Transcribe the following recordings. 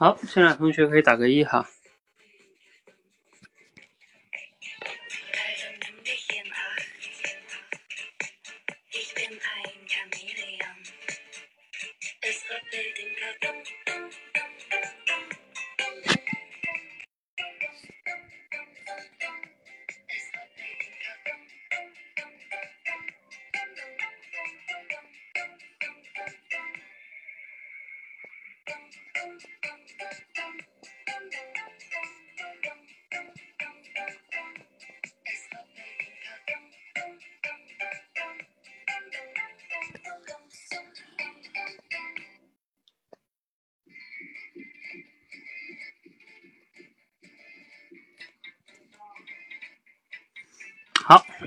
好，现在同学可以打个一哈。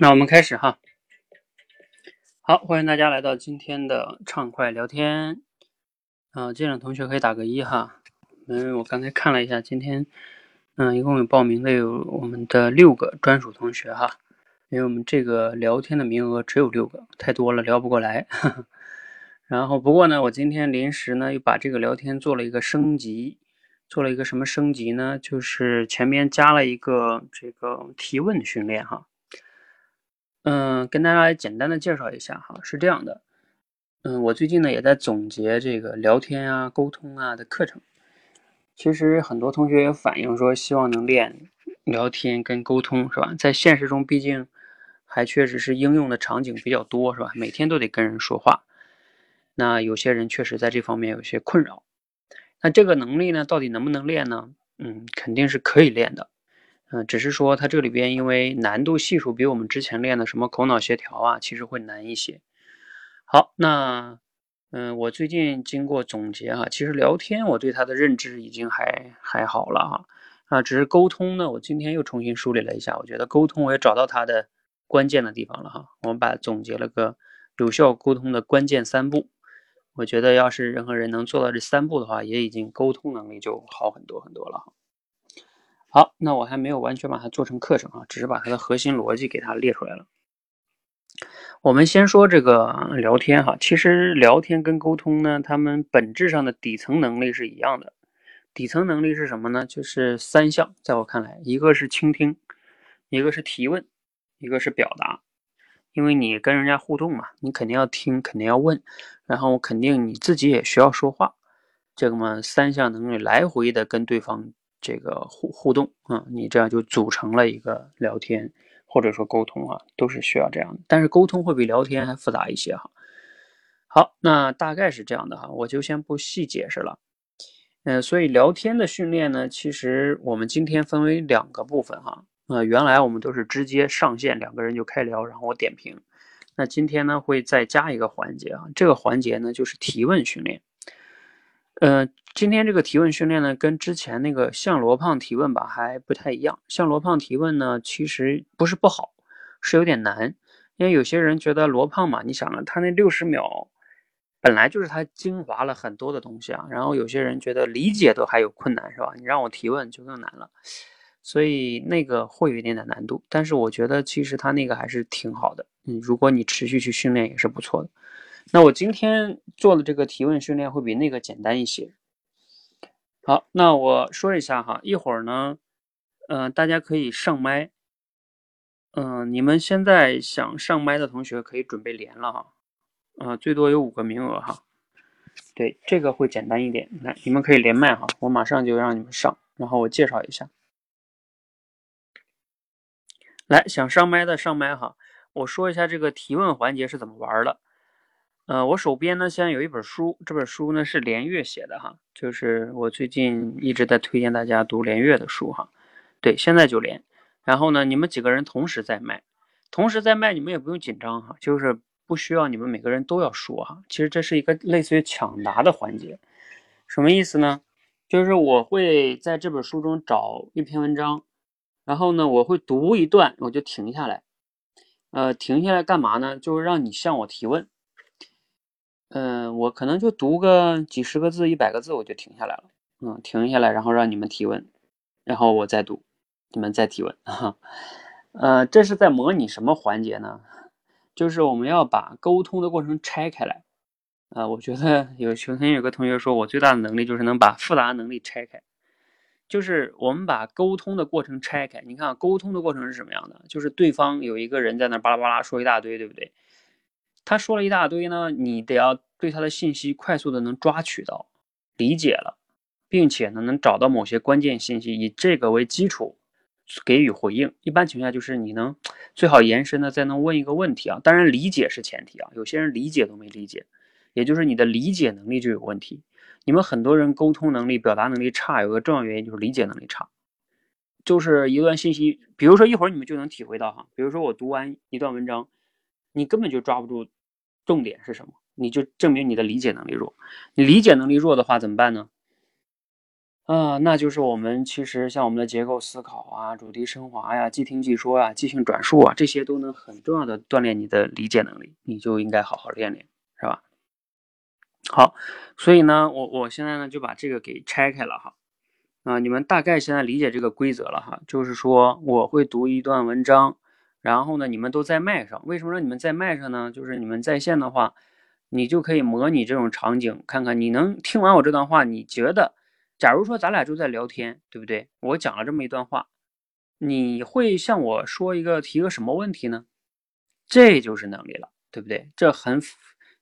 那我们开始哈。好，欢迎大家来到今天的畅快聊天。啊，这两同学可以打个一哈。嗯，我刚才看了一下，今天嗯，一共有报名的有我们的六个专属同学哈。因为我们这个聊天的名额只有六个，太多了聊不过来。然后不过呢，我今天临时呢又把这个聊天做了一个升级，做了一个什么升级呢？就是前面加了一个这个提问训练哈。嗯，跟大家简单的介绍一下哈，是这样的，嗯，我最近呢也在总结这个聊天啊、沟通啊的课程。其实很多同学也反映说，希望能练聊天跟沟通，是吧？在现实中，毕竟还确实是应用的场景比较多，是吧？每天都得跟人说话，那有些人确实在这方面有些困扰。那这个能力呢，到底能不能练呢？嗯，肯定是可以练的。嗯，只是说它这里边因为难度系数比我们之前练的什么口脑协调啊，其实会难一些。好，那嗯，我最近经过总结哈，其实聊天我对它的认知已经还还好了哈，啊，只是沟通呢，我今天又重新梳理了一下，我觉得沟通我也找到它的关键的地方了哈。我们把总结了个有效沟通的关键三步，我觉得要是任何人能做到这三步的话，也已经沟通能力就好很多很多了。好，那我还没有完全把它做成课程啊，只是把它的核心逻辑给它列出来了。我们先说这个聊天哈，其实聊天跟沟通呢，他们本质上的底层能力是一样的。底层能力是什么呢？就是三项，在我看来，一个是倾听，一个是提问，一个是表达。因为你跟人家互动嘛，你肯定要听，肯定要问，然后肯定你自己也需要说话。这个嘛，三项能力来回的跟对方。这个互互动啊，你这样就组成了一个聊天或者说沟通啊，都是需要这样的。但是沟通会比聊天还复杂一些哈。好，那大概是这样的哈，我就先不细解释了。嗯，所以聊天的训练呢，其实我们今天分为两个部分哈。呃，原来我们都是直接上线，两个人就开聊，然后我点评。那今天呢，会再加一个环节啊，这个环节呢就是提问训练。呃，今天这个提问训练呢，跟之前那个向罗胖提问吧还不太一样。向罗胖提问呢，其实不是不好，是有点难。因为有些人觉得罗胖嘛，你想啊，他那六十秒本来就是他精华了很多的东西啊。然后有些人觉得理解都还有困难，是吧？你让我提问就更难了，所以那个会有一点点难度。但是我觉得其实他那个还是挺好的。嗯，如果你持续去训练也是不错的。那我今天做的这个提问训练会比那个简单一些。好，那我说一下哈，一会儿呢，嗯，大家可以上麦。嗯，你们现在想上麦的同学可以准备连了哈。啊，最多有五个名额哈。对，这个会简单一点。来，你们可以连麦哈，我马上就让你们上，然后我介绍一下。来，想上麦的上麦哈，我说一下这个提问环节是怎么玩的。呃，我手边呢现在有一本书，这本书呢是连岳写的哈，就是我最近一直在推荐大家读连岳的书哈。对，现在就连。然后呢，你们几个人同时在卖，同时在卖，你们也不用紧张哈，就是不需要你们每个人都要说哈。其实这是一个类似于抢答的环节，什么意思呢？就是我会在这本书中找一篇文章，然后呢，我会读一段，我就停下来。呃，停下来干嘛呢？就是让你向我提问。嗯，我可能就读个几十个字、一百个字，我就停下来了。嗯，停下来，然后让你们提问，然后我再读，你们再提问。哈，呃，这是在模拟什么环节呢？就是我们要把沟通的过程拆开来。啊，我觉得有曾经有个同学说，我最大的能力就是能把复杂能力拆开，就是我们把沟通的过程拆开。你看，沟通的过程是什么样的？就是对方有一个人在那巴拉巴拉说一大堆，对不对？他说了一大堆呢，你得要对他的信息快速的能抓取到、理解了，并且呢能找到某些关键信息，以这个为基础给予回应。一般情况下就是你能最好延伸的再能问一个问题啊，当然理解是前提啊，有些人理解都没理解，也就是你的理解能力就有问题。你们很多人沟通能力、表达能力差，有个重要原因就是理解能力差，就是一段信息，比如说一会儿你们就能体会到哈，比如说我读完一段文章。你根本就抓不住重点是什么，你就证明你的理解能力弱。你理解能力弱的话怎么办呢？啊，那就是我们其实像我们的结构思考啊、主题升华呀、即听即说啊、即兴转述啊，这些都能很重要的锻炼你的理解能力，你就应该好好练练，是吧？好，所以呢，我我现在呢就把这个给拆开了哈。啊，你们大概现在理解这个规则了哈，就是说我会读一段文章。然后呢，你们都在麦上，为什么让你们在麦上呢？就是你们在线的话，你就可以模拟这种场景，看看你能听完我这段话，你觉得，假如说咱俩就在聊天，对不对？我讲了这么一段话，你会向我说一个提个什么问题呢？这就是能力了，对不对？这很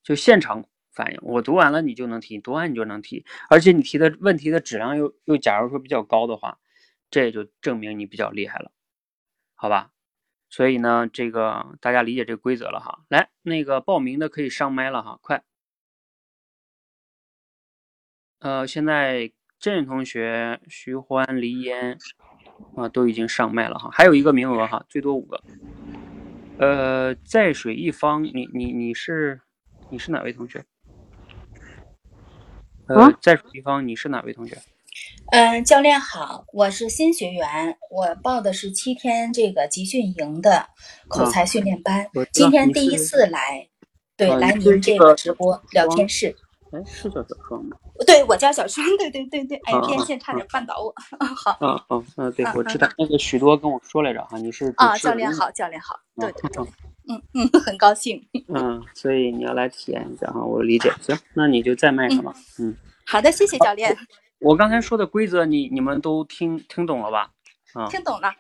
就现场反应，我读完了你就能提，读完你就能提，而且你提的问题的质量又又假如说比较高的话，这就证明你比较厉害了，好吧？所以呢，这个大家理解这个规则了哈。来，那个报名的可以上麦了哈，快。呃，现在郑同学、徐欢、黎烟啊都已经上麦了哈，还有一个名额哈，最多五个。呃，在水一方，你你你是你是哪位同学？呃，在水一方，你是哪位同学？嗯，教练好，我是新学员，我报的是七天这个集训营的口才训练班，今天第一次来，对，来您这个直播聊天室。哎，是叫小双吗？对，我叫小双，对对对对，哎，天线差点绊倒我。好。嗯嗯嗯，对，我知道。那个许多跟我说来着哈，你是啊，教练好，教练好，对对对，嗯嗯，很高兴。嗯，所以你要来体验一下哈，我理解。行，那你就再麦上吧。嗯，好的，谢谢教练。我刚才说的规则，你你们都听听懂了吧？啊，听懂了。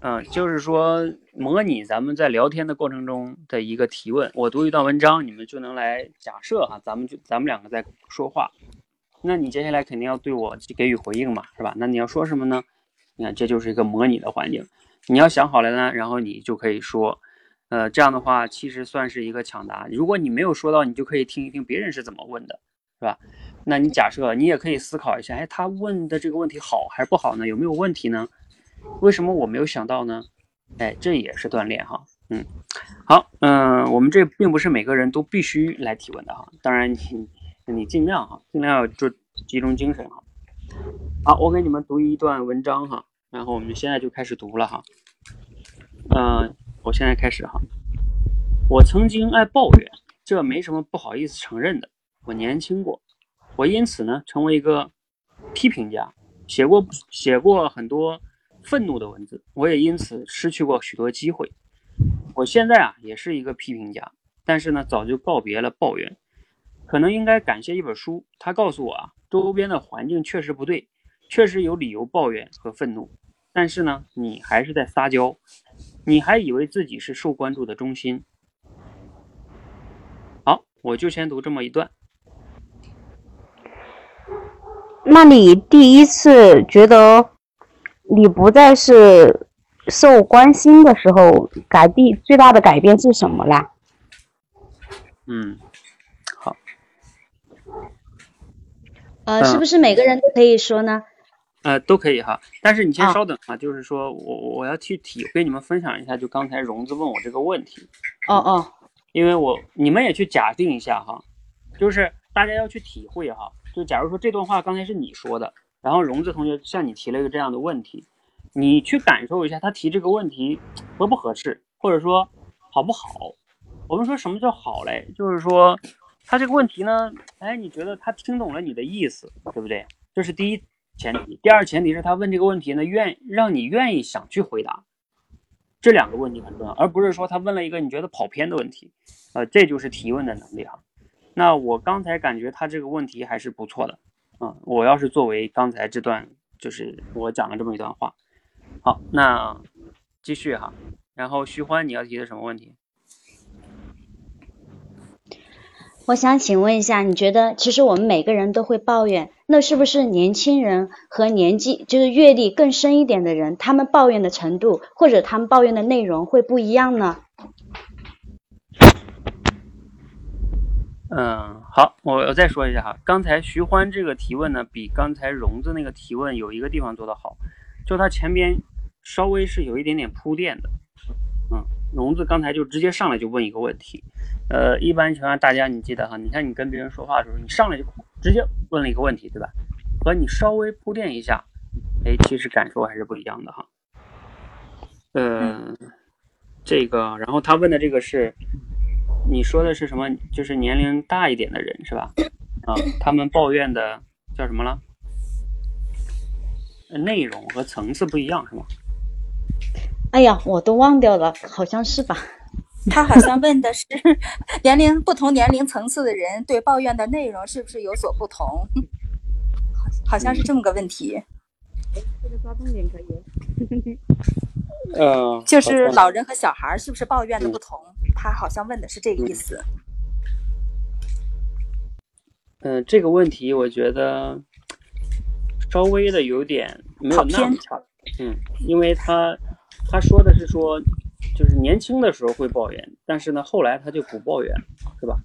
嗯，就是说模拟咱们在聊天的过程中的一个提问。我读一段文章，你们就能来假设哈，咱们就咱们两个在说话。那你接下来肯定要对我给予回应嘛，是吧？那你要说什么呢？你看，这就是一个模拟的环境。你要想好了呢，然后你就可以说，呃，这样的话其实算是一个抢答。如果你没有说到，你就可以听一听别人是怎么问的，是吧？那你假设你也可以思考一下，哎，他问的这个问题好还是不好呢？有没有问题呢？为什么我没有想到呢？哎，这也是锻炼哈。嗯，好，嗯，我们这并不是每个人都必须来提问的哈。当然你你尽量哈，尽量要就集中精神哈。好，我给你们读一段文章哈，然后我们现在就开始读了哈。嗯，我现在开始哈。我曾经爱抱怨，这没什么不好意思承认的。我年轻过。我因此呢，成为一个批评家，写过写过很多愤怒的文字。我也因此失去过许多机会。我现在啊，也是一个批评家，但是呢，早就告别了抱怨。可能应该感谢一本书，它告诉我啊，周边的环境确实不对，确实有理由抱怨和愤怒。但是呢，你还是在撒娇，你还以为自己是受关注的中心。好，我就先读这么一段。那你第一次觉得你不再是受关心的时候，改变最大的改变是什么啦？嗯，好。呃，是不是每个人都可以说呢？呃，都可以哈。但是你先稍等啊，就是说我我要去体跟你们分享一下，就刚才荣子问我这个问题。哦哦。因为我你们也去假定一下哈，就是大家要去体会哈。就假如说这段话刚才是你说的，然后荣子同学向你提了一个这样的问题，你去感受一下他提这个问题合不合适，或者说好不好？我们说什么叫好嘞？就是说他这个问题呢，哎，你觉得他听懂了你的意思，对不对？这是第一前提。第二前提是他问这个问题呢，愿让你愿意想去回答。这两个问题很重要，而不是说他问了一个你觉得跑偏的问题，呃，这就是提问的能力哈。那我刚才感觉他这个问题还是不错的，啊，我要是作为刚才这段，就是我讲了这么一段话，好，那继续哈，然后徐欢你要提的什么问题？我想请问一下，你觉得其实我们每个人都会抱怨，那是不是年轻人和年纪就是阅历更深一点的人，他们抱怨的程度或者他们抱怨的内容会不一样呢？嗯，好，我我再说一下哈，刚才徐欢这个提问呢，比刚才荣子那个提问有一个地方做得好，就他前边稍微是有一点点铺垫的，嗯，荣子刚才就直接上来就问一个问题，呃，一般情况下大家你记得哈，你看你跟别人说话的时候，你上来就直接问了一个问题，对吧？和你稍微铺垫一下，哎，其实感受还是不一样的哈，嗯，这个，然后他问的这个是。你说的是什么？就是年龄大一点的人是吧？啊，他们抱怨的叫什么了？内容和层次不一样是吗？哎呀，我都忘掉了，好像是吧？他好像问的是 年龄不同年龄层次的人对抱怨的内容是不是有所不同？好，好像是这么个问题。这个抓重点可以。呃，就是老人和小孩是不是抱怨的不同？他好像问的是这个意思。嗯，这个问题我觉得稍微的有点没有那么差。嗯，因为他他说的是说，就是年轻的时候会抱怨，但是呢，后来他就不抱怨，是吧？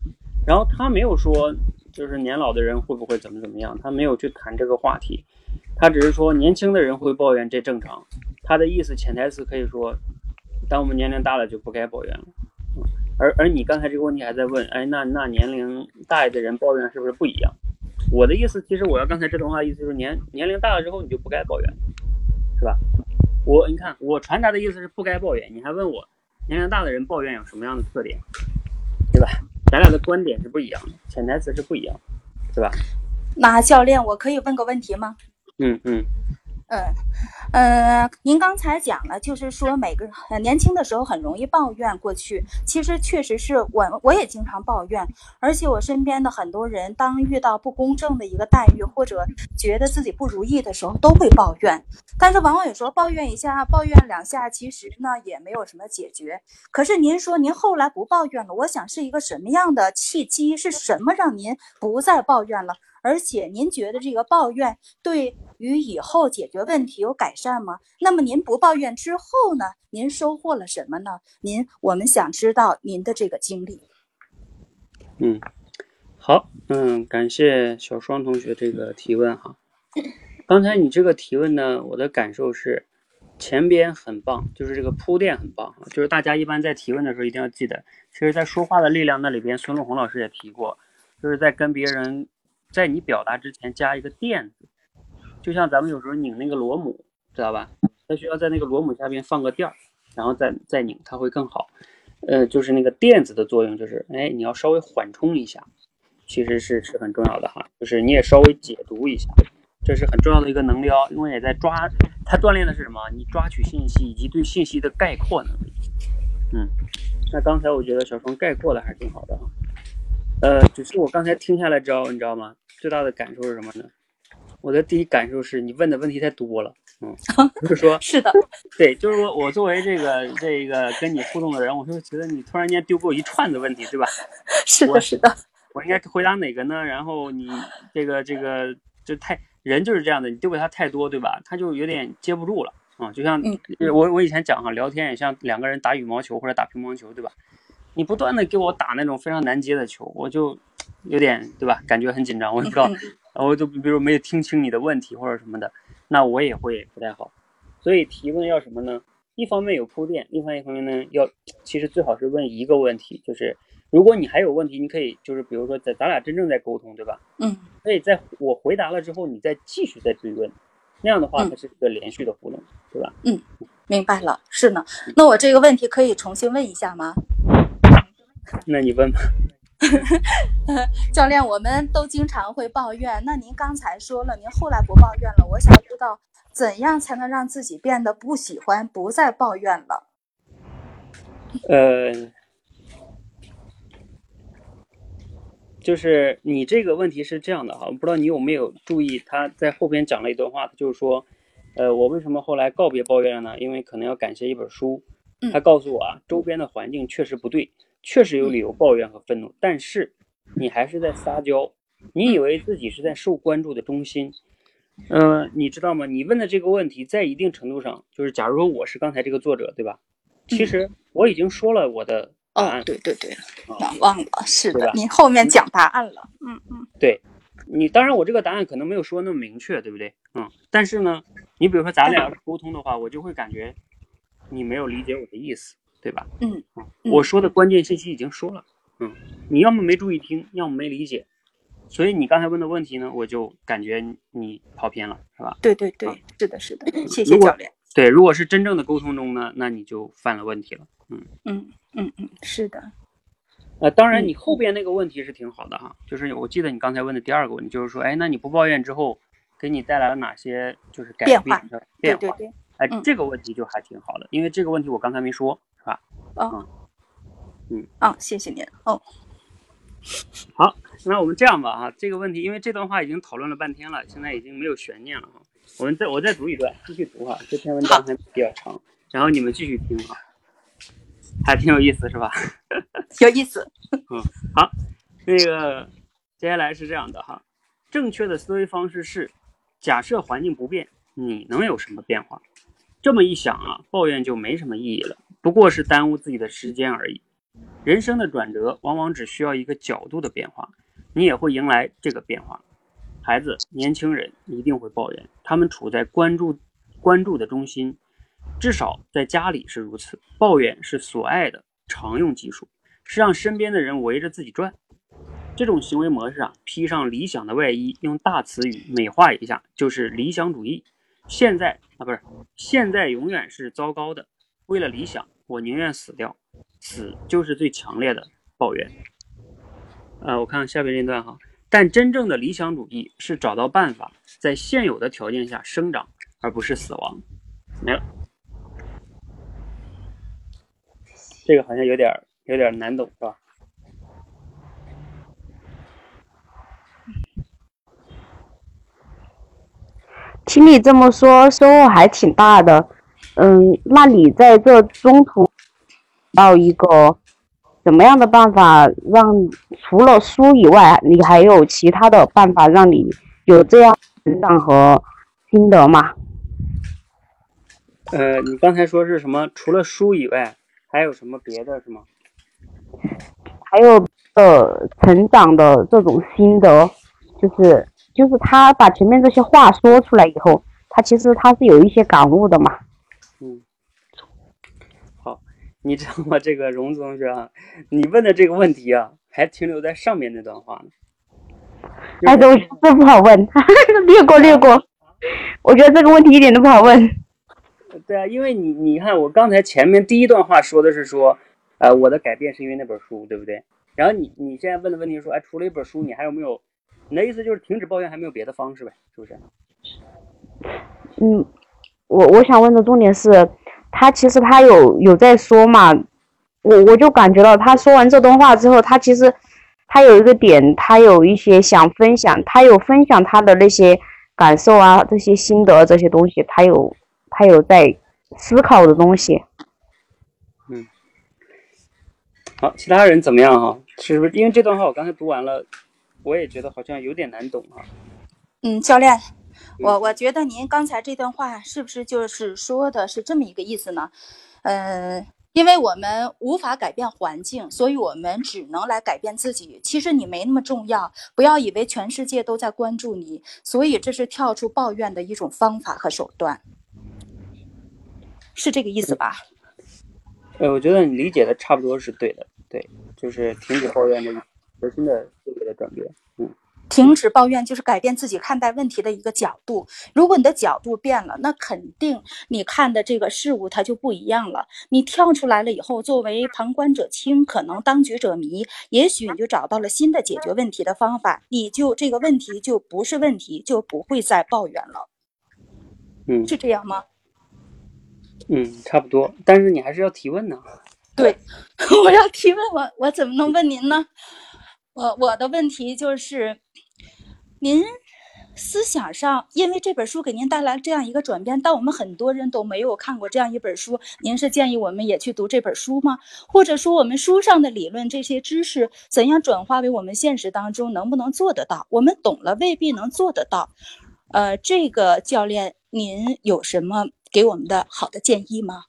然后他没有说，就是年老的人会不会怎么怎么样，他没有去谈这个话题，他只是说年轻的人会抱怨，这正常。他的意思潜台词可以说，当我们年龄大了就不该抱怨了。而而你刚才这个问题还在问，哎，那那年龄大一的人抱怨是不是不一样？我的意思，其实我要刚才这段话意思就是年年龄大了之后你就不该抱怨，是吧？我你看我传达的意思是不该抱怨，你还问我年龄大的人抱怨有什么样的特点，对吧？咱俩的观点是不一样的，潜台词是不一样，是吧？那教练，我可以问个问题吗？嗯嗯。嗯，呃，您刚才讲了，就是说每个人年轻的时候很容易抱怨过去，其实确实是我我也经常抱怨，而且我身边的很多人，当遇到不公正的一个待遇或者觉得自己不如意的时候，都会抱怨。但是往往有时候抱怨一下，抱怨两下，其实呢也没有什么解决。可是您说您后来不抱怨了，我想是一个什么样的契机？是什么让您不再抱怨了？而且您觉得这个抱怨对于以后解决问题有改善吗？那么您不抱怨之后呢？您收获了什么呢？您我们想知道您的这个经历。嗯，好，嗯，感谢小双同学这个提问哈。刚才你这个提问呢，我的感受是前边很棒，就是这个铺垫很棒就是大家一般在提问的时候一定要记得，其实，在说话的力量那里边，孙路红老师也提过，就是在跟别人。在你表达之前加一个垫子，就像咱们有时候拧那个螺母，知道吧？它需要在那个螺母下边放个垫儿，然后再再拧，它会更好。呃，就是那个垫子的作用，就是哎，你要稍微缓冲一下，其实是是很重要的哈。就是你也稍微解读一下，这是很重要的一个能力哦，因为也在抓，它锻炼的是什么？你抓取信息以及对信息的概括能力。嗯，那刚才我觉得小双概括的还是挺好的哈。呃，只是我刚才听下来之后，你知道吗？最大的感受是什么呢？我的第一感受是你问的问题太多了，嗯，就是说，是的，对，就是说我作为这个这个跟你互动的人，我就觉得你突然间丢给我一串子问题，对吧？是的，是的，我应该回答哪个呢？然后你这个这个就太人就是这样的，你丢给他太多，对吧？他就有点接不住了啊，就像我我以前讲哈，聊天也像两个人打羽毛球或者打乒乓球，对吧？你不断的给我打那种非常难接的球，我就有点对吧？感觉很紧张，我知道，然后就比如没有听清你的问题或者什么的，那我也会不太好。所以提问要什么呢？一方面有铺垫，另外一方面呢，要其实最好是问一个问题，就是如果你还有问题，你可以就是比如说在咱俩真正在沟通，对吧？嗯。可以在我回答了之后，你再继续再追问，那样的话它是一个连续的互动，对吧？嗯，明白了，是呢。那我这个问题可以重新问一下吗？那你问吧，教练，我们都经常会抱怨。那您刚才说了，您后来不抱怨了。我想知道，怎样才能让自己变得不喜欢、不再抱怨了？呃，就是你这个问题是这样的哈，我不知道你有没有注意，他在后边讲了一段话，就是说，呃，我为什么后来告别抱怨了呢？因为可能要感谢一本书，他告诉我啊，周边的环境确实不对，确实有理由抱怨和愤怒，但是你还是在撒娇，你以为自己是在受关注的中心，嗯，你知道吗？你问的这个问题，在一定程度上，就是假如说我是刚才这个作者，对吧？其实我已经说了我的。哦，对对对，忘了，是的，你后面讲答案了，嗯嗯，对，你当然我这个答案可能没有说那么明确，对不对？嗯，但是呢，你比如说咱俩要是沟通的话，我就会感觉你没有理解我的意思，对吧？嗯，我说的关键信息已经说了，嗯，你要么没注意听，要么没理解，所以你刚才问的问题呢，我就感觉你跑偏了，是吧？对对对，是的，是的，谢谢教练。对，如果是真正的沟通中呢，那你就犯了问题了，嗯嗯。嗯嗯，是的，呃，当然，你后边那个问题是挺好的哈，就是我记得你刚才问的第二个问题，就是说，哎，那你不抱怨之后，给你带来了哪些就是改变的变化？对对对，哎，这个问题就还挺好的，因为这个问题我刚才没说，是吧？嗯嗯，啊，谢谢您哦。好，那我们这样吧啊，这个问题，因为这段话已经讨论了半天了，现在已经没有悬念了哈。我们再我再读一段，继续读哈，这篇文章还比较长，然后你们继续听啊。还挺有意思，是吧？有意思。嗯，好，那个接下来是这样的哈，正确的思维方式是：假设环境不变，你能有什么变化？这么一想啊，抱怨就没什么意义了，不过是耽误自己的时间而已。人生的转折往往只需要一个角度的变化，你也会迎来这个变化。孩子、年轻人一定会抱怨，他们处在关注关注的中心。至少在家里是如此。抱怨是所爱的常用技术，是让身边的人围着自己转。这种行为模式啊，披上理想的外衣，用大词语美化一下，就是理想主义。现在啊，不是现在，永远是糟糕的。为了理想，我宁愿死掉。死就是最强烈的抱怨。呃，我看下边这段哈。但真正的理想主义是找到办法，在现有的条件下生长，而不是死亡。没了。这个好像有点有点难懂，是吧？听你这么说，收获还挺大的。嗯，那你在这中途到一个怎么样的办法，让除了书以外，你还有其他的办法让你有这样成长和心得吗？呃，你刚才说是什么？除了书以外？还有什么别的是吗？还有呃，成长的这种心得，就是就是他把前面这些话说出来以后，他其实他是有一些感悟的嘛。嗯，好，你知道吗？这个荣子同学啊，你问的这个问题啊，还停留在上面那段话呢。哎，这这不好问，略过略过。我觉得这个问题一点都不好问。对啊，因为你你看，我刚才前面第一段话说的是说，呃，我的改变是因为那本书，对不对？然后你你现在问的问题说，哎，除了一本书，你还有没有？你的意思就是停止抱怨，还没有别的方式呗，是不是？嗯，我我想问的重点是，他其实他有有在说嘛，我我就感觉到他说完这段话之后，他其实他有一个点，他有一些想分享，他有分享他的那些感受啊，这些心得这些东西，他有。他有在思考的东西，嗯，好，其他人怎么样哈？是不是因为这段话我刚才读完了，我也觉得好像有点难懂啊。嗯，教练，我我觉得您刚才这段话是不是就是说的是这么一个意思呢？嗯，因为我们无法改变环境，所以我们只能来改变自己。其实你没那么重要，不要以为全世界都在关注你，所以这是跳出抱怨的一种方法和手段。是这个意思吧？呃，我觉得你理解的差不多是对的，对，就是停止抱怨的核心的思维的转变。嗯，停止抱怨就是改变自己看待问题的一个角度。如果你的角度变了，那肯定你看的这个事物它就不一样了。你跳出来了以后，作为旁观者清，可能当局者迷，也许你就找到了新的解决问题的方法，你就这个问题就不是问题，就不会再抱怨了。嗯，是这样吗？嗯，差不多，但是你还是要提问呢。对，我要提问，我我怎么能问您呢？我我的问题就是，您思想上，因为这本书给您带来这样一个转变，但我们很多人都没有看过这样一本书。您是建议我们也去读这本书吗？或者说，我们书上的理论这些知识怎样转化为我们现实当中，能不能做得到？我们懂了未必能做得到。呃，这个教练，您有什么给我们的好的建议吗？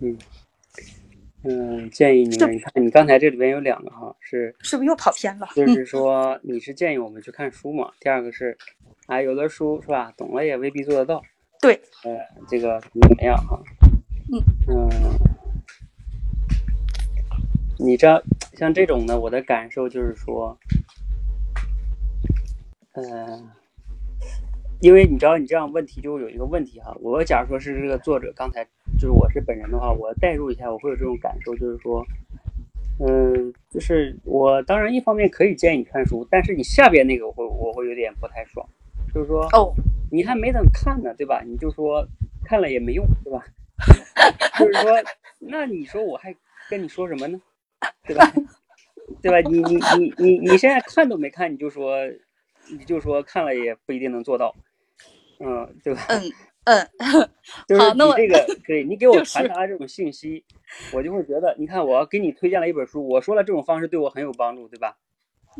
嗯。嗯，建议你们，你看，你刚才这里边有两个哈，是是不是又跑偏了？就是 说，你是建议我们去看书嘛？第二个是，啊，有的书是吧，懂了也未必做得到。对，呃，这个怎么样哈？嗯嗯，你这像这种呢，我的感受就是说，嗯。因为你知道，你这样问题就有一个问题哈。我假如说是这个作者，刚才就是我是本人的话，我代入一下，我会有这种感受，就是说，嗯，就是我当然一方面可以建议你看书，但是你下边那个我会我会有点不太爽，就是说，哦，你还没等看呢，对吧？你就说看了也没用，对吧？就是说，那你说我还跟你说什么呢？对吧？对吧？你你你你你现在看都没看，你就说你就说看了也不一定能做到。嗯，对吧？嗯嗯，就是你这个，对你给我传达这种信息，我就会觉得，你看，我给你推荐了一本书，我说了这种方式对我很有帮助，对吧？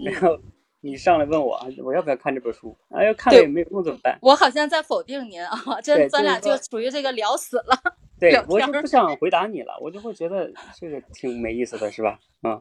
然后你上来问我，我要不要看这本书？哎，要看了也没有用，怎么办？我好像在否定您啊，这咱俩就属于这个聊死了。对，我就不想回答你了，我就会觉得这个挺没意思的，是吧？嗯。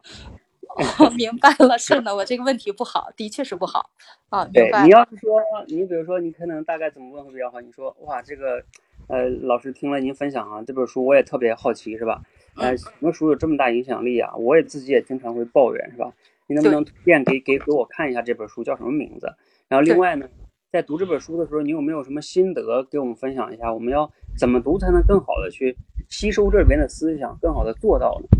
哦，明白了，是的，我这个问题不好，的确是不好啊。对你要是说，你比如说，你可能大概怎么问会比较好？你说，哇，这个，呃，老师听了您分享啊，这本书我也特别好奇，是吧？呃，什么书有这么大影响力啊？我也自己也经常会抱怨，是吧？你能不能推荐给给给我看一下这本书叫什么名字？然后另外呢，在读这本书的时候，你有没有什么心得给我们分享一下？我们要怎么读才能更好的去吸收这里边的思想，更好的做到呢？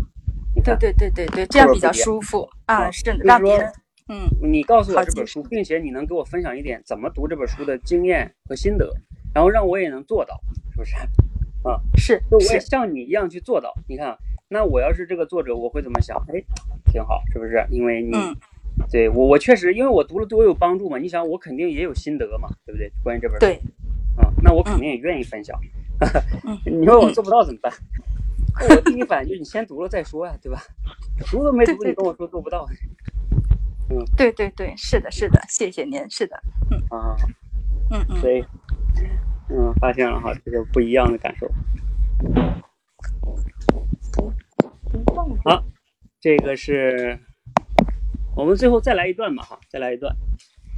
对对对对对，这样比较舒服啊！是让别人嗯，你告诉我这本书，并且你能给我分享一点怎么读这本书的经验和心得，然后让我也能做到，是不是？啊，是，就我也像你一样去做到。你看，那我要是这个作者，我会怎么想？哎，挺好，是不是？因为你，对我我确实，因为我读了对我有帮助嘛。你想，我肯定也有心得嘛，对不对？关于这本书，对，啊，那我肯定也愿意分享。你说我做不到怎么办？我第一反应就是你先读了再说呀，对吧？读都没读，你跟我说做不到。嗯，对对对，是的，是的，谢谢您，是的，嗯啊，嗯嗯，对，嗯，发现了哈，这个不一样的感受。好，这个是我们最后再来一段吧，哈，再来一段。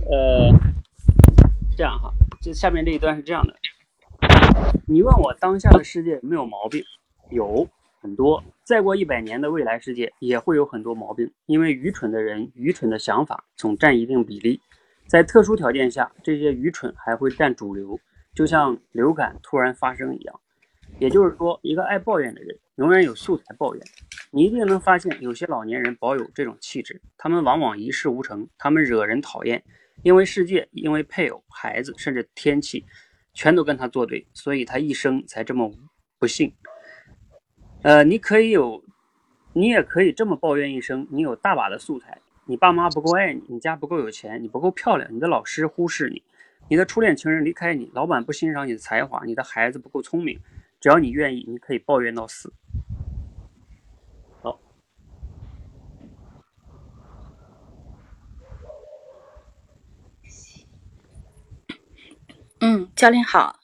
呃，这样哈，这下面这一段是这样的：你问我当下的世界有没有毛病？有很多，再过一百年的未来世界也会有很多毛病，因为愚蠢的人、愚蠢的想法总占一定比例，在特殊条件下，这些愚蠢还会占主流，就像流感突然发生一样。也就是说，一个爱抱怨的人永远有素材抱怨。你一定能发现，有些老年人保有这种气质，他们往往一事无成，他们惹人讨厌，因为世界、因为配偶、孩子，甚至天气，全都跟他作对，所以他一生才这么不幸。呃，你可以有，你也可以这么抱怨一生。你有大把的素材，你爸妈不够爱你，你家不够有钱，你不够漂亮，你的老师忽视你，你的初恋情人离开你，老板不欣赏你的才华，你的孩子不够聪明。只要你愿意，你可以抱怨到死。好，嗯，教练好。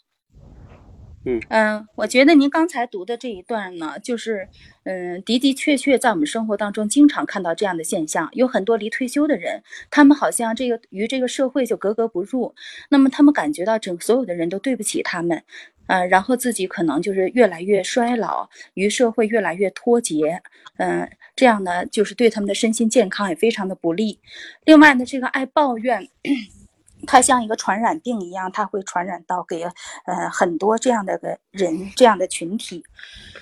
嗯，我觉得您刚才读的这一段呢，就是嗯的的确确在我们生活当中经常看到这样的现象，有很多离退休的人，他们好像这个与这个社会就格格不入，那么他们感觉到整所有的人都对不起他们，呃，然后自己可能就是越来越衰老，与社会越来越脱节，嗯，这样呢就是对他们的身心健康也非常的不利。另外呢，这个爱抱怨。它像一个传染病一样，它会传染到给呃很多这样的个人这样的群体。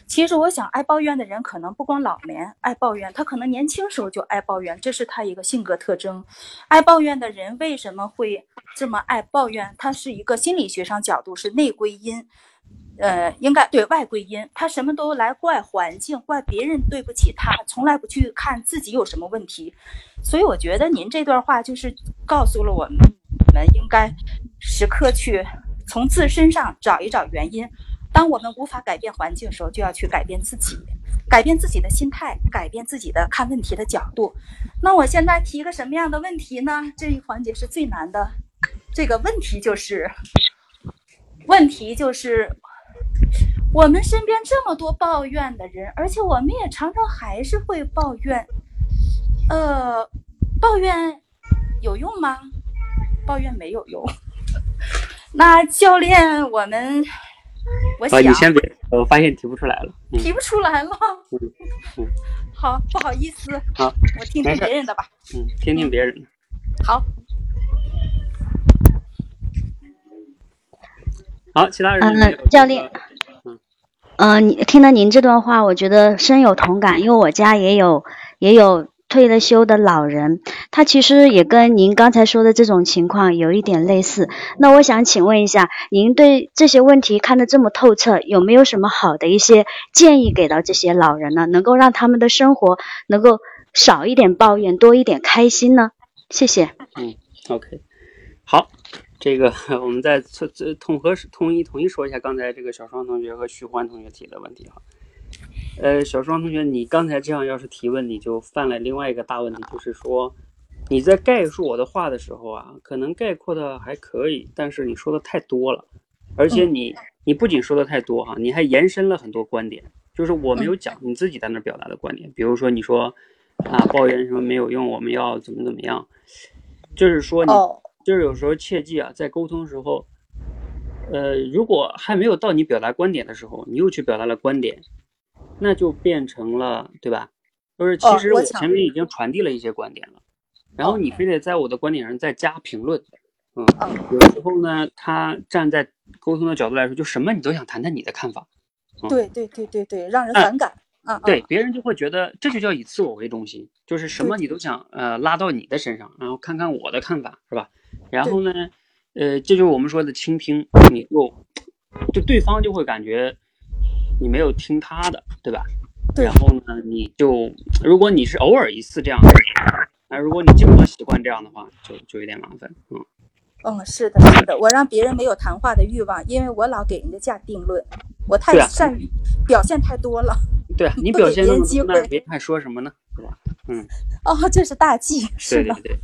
其实我想，爱抱怨的人可能不光老年爱抱怨，他可能年轻时候就爱抱怨，这是他一个性格特征。爱抱怨的人为什么会这么爱抱怨？他是一个心理学上角度是内归因。呃，应该对外归因，他什么都来怪环境，怪别人对不起他，从来不去看自己有什么问题。所以我觉得您这段话就是告诉了我们，们应该时刻去从自身上找一找原因。当我们无法改变环境的时候，就要去改变自己，改变自己的心态，改变自己的看问题的角度。那我现在提个什么样的问题呢？这一环节是最难的。这个问题就是，问题就是。我们身边这么多抱怨的人，而且我们也常常还是会抱怨。呃，抱怨有用吗？抱怨没有用。那教练，我们我想，你先别，我发现提不出来了，提不出来了。好，不好意思。好，我听听别人的吧。嗯，听听别人的。好。好，其他人。嗯，教练。嗯，你听了您这段话，我觉得深有同感，因为我家也有也有退了休的老人，他其实也跟您刚才说的这种情况有一点类似。那我想请问一下，您对这些问题看得这么透彻，有没有什么好的一些建议给到这些老人呢？能够让他们的生活能够少一点抱怨，多一点开心呢？谢谢。嗯，OK，好。这个我们再统统合统一统一说一下刚才这个小双同学和徐欢同学提的问题哈。呃，小双同学，你刚才这样要是提问，你就犯了另外一个大问题，就是说你在概述我的话的时候啊，可能概括的还可以，但是你说的太多了，而且你你不仅说的太多哈，你还延伸了很多观点，就是我没有讲你自己在那表达的观点，比如说你说啊抱怨什么没有用，我们要怎么怎么样，就是说你。就是有时候切记啊，在沟通时候，呃，如果还没有到你表达观点的时候，你又去表达了观点，那就变成了，对吧？就是其实我前面已经传递了一些观点了，然后你非得在我的观点上再加评论，嗯，有时候呢，他站在沟通的角度来说，就什么你都想谈谈你的看法，对对对对对，让人反感。啊对，别人就会觉得这就叫以自我为中心，就是什么你都想呃拉到你的身上，然后看看我的看法是吧？然后呢，呃，这就是我们说的倾听，你就就对方就会感觉你没有听他的，对吧？然后呢，你就如果你是偶尔一次这样，那如果你经常习惯这样的话，就就有点麻烦，嗯。嗯，是的，是的，我让别人没有谈话的欲望，因为我老给人家下定论，我太善于表现太多了。对啊，你表现那么多，那别人还说什么呢？是吧？嗯。哦，这是大忌，是的。对对对，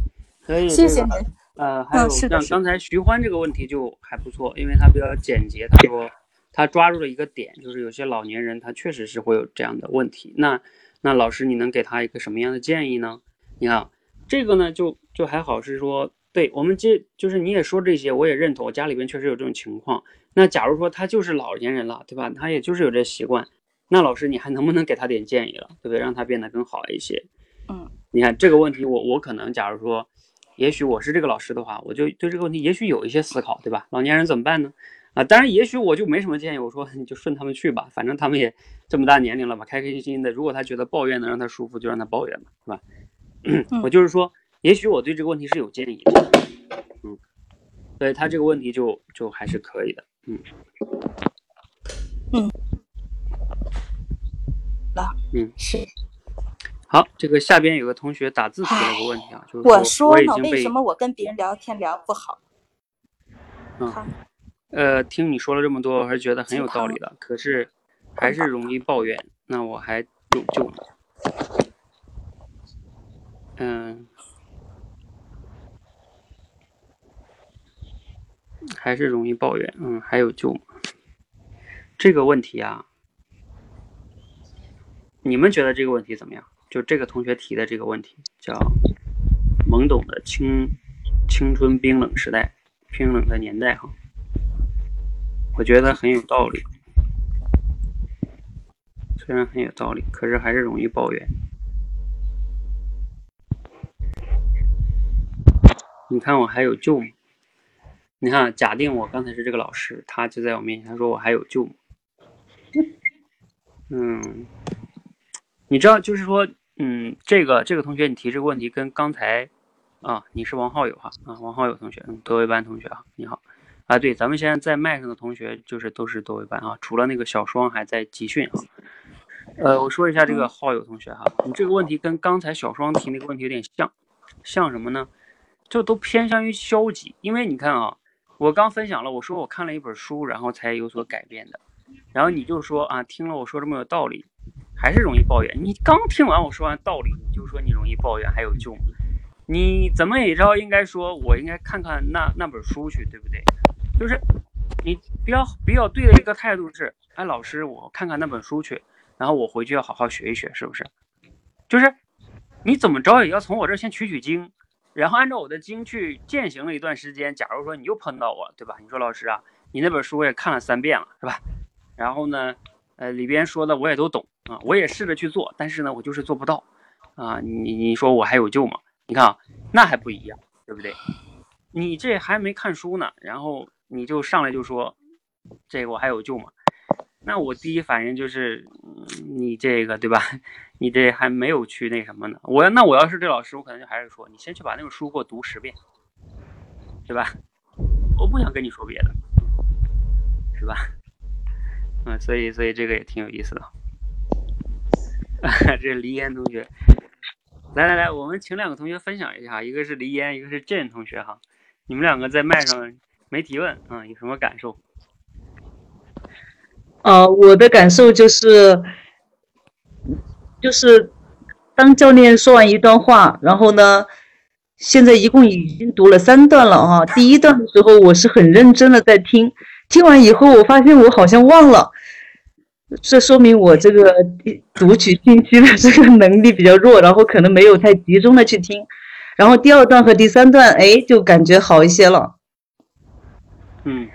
可以。谢谢您。呃，还有像刚才徐欢这个问题就还不错，因为他比较简洁，他说他抓住了一个点，就是有些老年人他确实是会有这样的问题。那那老师，你能给他一个什么样的建议呢？你看这个呢，就就还好是说。对我们这就是你也说这些，我也认同。我家里边确实有这种情况。那假如说他就是老年人了，对吧？他也就是有这习惯。那老师，你还能不能给他点建议了，对不对？让他变得更好一些。嗯，你看这个问题，我我可能假如说，也许我是这个老师的话，我就对这个问题也许有一些思考，对吧？老年人怎么办呢？啊，当然也许我就没什么建议。我说你就顺他们去吧，反正他们也这么大年龄了嘛，开开心心的。如果他觉得抱怨能让他舒服，就让他抱怨吧，是吧？我就是说。也许我对这个问题是有建议的，嗯，所以他这个问题就就还是可以的，嗯，嗯，好，嗯，是，好，这个下边有个同学打字提了个问题啊，就是我说呢，为什么我跟别人聊天聊不好？嗯，呃，听你说了这么多，我还是觉得很有道理的，可是还是容易抱怨，那我还有救吗？嗯。还是容易抱怨，嗯，还有救吗？这个问题啊，你们觉得这个问题怎么样？就这个同学提的这个问题，叫懵懂的青青春冰冷时代，冰冷的年代哈，我觉得很有道理。虽然很有道理，可是还是容易抱怨。你看我还有救吗？你看，假定我刚才是这个老师，他就在我面前，他说我还有救吗？嗯，你知道，就是说，嗯，这个这个同学，你提这个问题跟刚才啊，你是王浩友哈啊，王浩友同学，嗯，德威班同学啊，你好啊，对，咱们现在在麦上的同学就是都是多维班啊，除了那个小双还在集训啊。呃，我说一下这个好友同学哈，你这个问题跟刚才小双提那个问题有点像，像什么呢？就都偏向于消极，因为你看啊，我刚分享了，我说我看了一本书，然后才有所改变的，然后你就说啊，听了我说这么有道理，还是容易抱怨。你刚听完我说完道理，你就说你容易抱怨，还有救吗？你怎么也知道应该说，我应该看看那那本书去，对不对？就是你比较比较对的一个态度是，哎，老师，我看看那本书去。然后我回去要好好学一学，是不是？就是你怎么着也要从我这先取取经，然后按照我的经去践行了一段时间。假如说你又碰到我，对吧？你说老师啊，你那本书我也看了三遍了，是吧？然后呢，呃，里边说的我也都懂啊，我也试着去做，但是呢，我就是做不到啊。你你说我还有救吗？你看啊，那还不一样，对不对？你这还没看书呢，然后你就上来就说这个我还有救吗？那我第一反应就是，你这个对吧？你这还没有去那什么呢？我那我要是这老师，我可能就还是说，你先去把那个书给我读十遍，对吧？我不想跟你说别的，是吧？嗯，所以所以这个也挺有意思的。这是黎烟同学，来来来，我们请两个同学分享一下，一个是黎烟，一个是郑同学哈。你们两个在麦上没提问啊？有什么感受？呃，我的感受就是，就是当教练说完一段话，然后呢，现在一共已经读了三段了哈。第一段的时候，我是很认真的在听，听完以后，我发现我好像忘了，这说明我这个读取信息的这个能力比较弱，然后可能没有太集中的去听。然后第二段和第三段，哎，就感觉好一些了。嗯。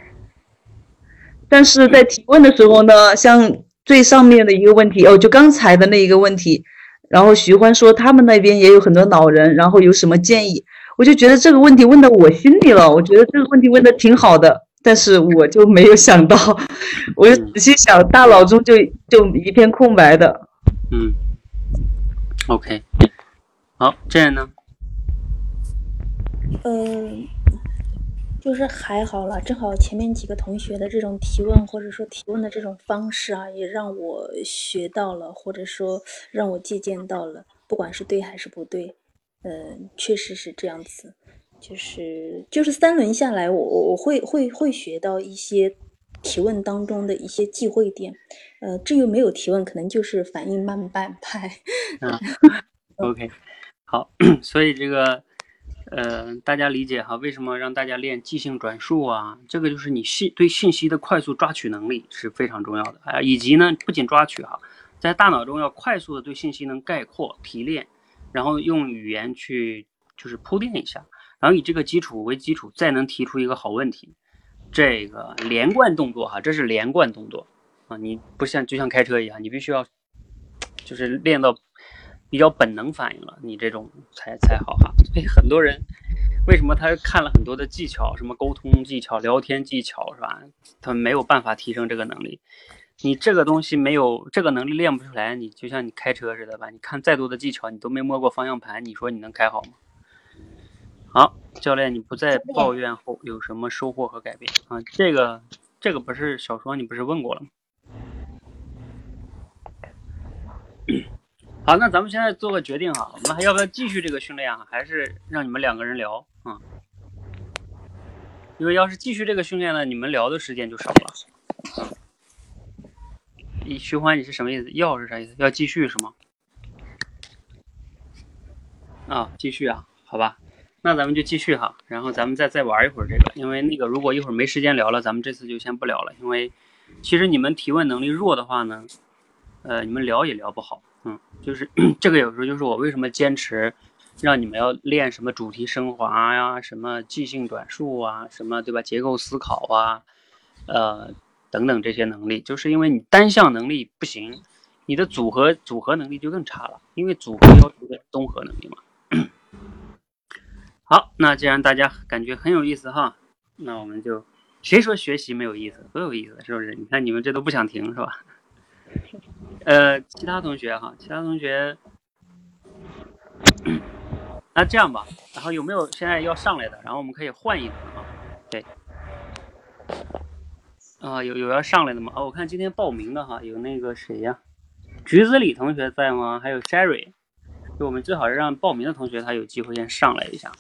但是在提问的时候呢，像最上面的一个问题哦，就刚才的那一个问题，然后徐欢说他们那边也有很多老人，然后有什么建议，我就觉得这个问题问到我心里了，我觉得这个问题问的挺好的，但是我就没有想到，我就仔细想，大脑中就就一片空白的。嗯，OK，好，这样呢？嗯。就是还好了，正好前面几个同学的这种提问或者说提问的这种方式啊，也让我学到了，或者说让我借鉴到了，不管是对还是不对，嗯，确实是这样子。就是就是三轮下来，我我我会会会学到一些提问当中的一些忌讳点。呃，至于没有提问，可能就是反应慢半拍。啊，OK，好，所以这个。呃，大家理解哈？为什么让大家练即兴转述啊？这个就是你信对信息的快速抓取能力是非常重要的啊。以及呢，不仅抓取哈，在大脑中要快速的对信息能概括提炼，然后用语言去就是铺垫一下，然后以这个基础为基础，再能提出一个好问题。这个连贯动作哈，这是连贯动作啊。你不像就像开车一样，你必须要就是练到。比较本能反应了，你这种才才好哈。所以很多人为什么他看了很多的技巧，什么沟通技巧、聊天技巧，是吧？他没有办法提升这个能力。你这个东西没有这个能力练不出来，你就像你开车似的吧？你看再多的技巧，你都没摸过方向盘，你说你能开好吗？好，教练，你不再抱怨后有什么收获和改变啊？这个这个不是小双，你不是问过了吗？好，那咱们现在做个决定哈，我们还要不要继续这个训练啊？还是让你们两个人聊啊？因为要是继续这个训练呢，你们聊的时间就少了。你徐欢，你是什么意思？要是啥意思？要继续是吗？啊，继续啊？好吧，那咱们就继续哈，然后咱们再再玩一会儿这个，因为那个如果一会儿没时间聊了，咱们这次就先不聊了，因为其实你们提问能力弱的话呢，呃，你们聊也聊不好。就是 这个有时候就是我为什么坚持让你们要练什么主题升华呀，什么即兴转述啊，什么对吧？结构思考啊，呃等等这些能力，就是因为你单项能力不行，你的组合组合能力就更差了，因为组合要求的综合能力嘛。好，那既然大家感觉很有意思哈，那我们就谁说学习没有意思？多有意思，是不是？你看你们这都不想停是吧？呃，其他同学哈，其他同学，那这样吧，然后有没有现在要上来的？然后我们可以换一个啊，对，啊，有有要上来的吗？啊，我看今天报名的哈，有那个谁呀，橘子李同学在吗？还有 Sherry，就我们最好是让报名的同学他有机会先上来一下。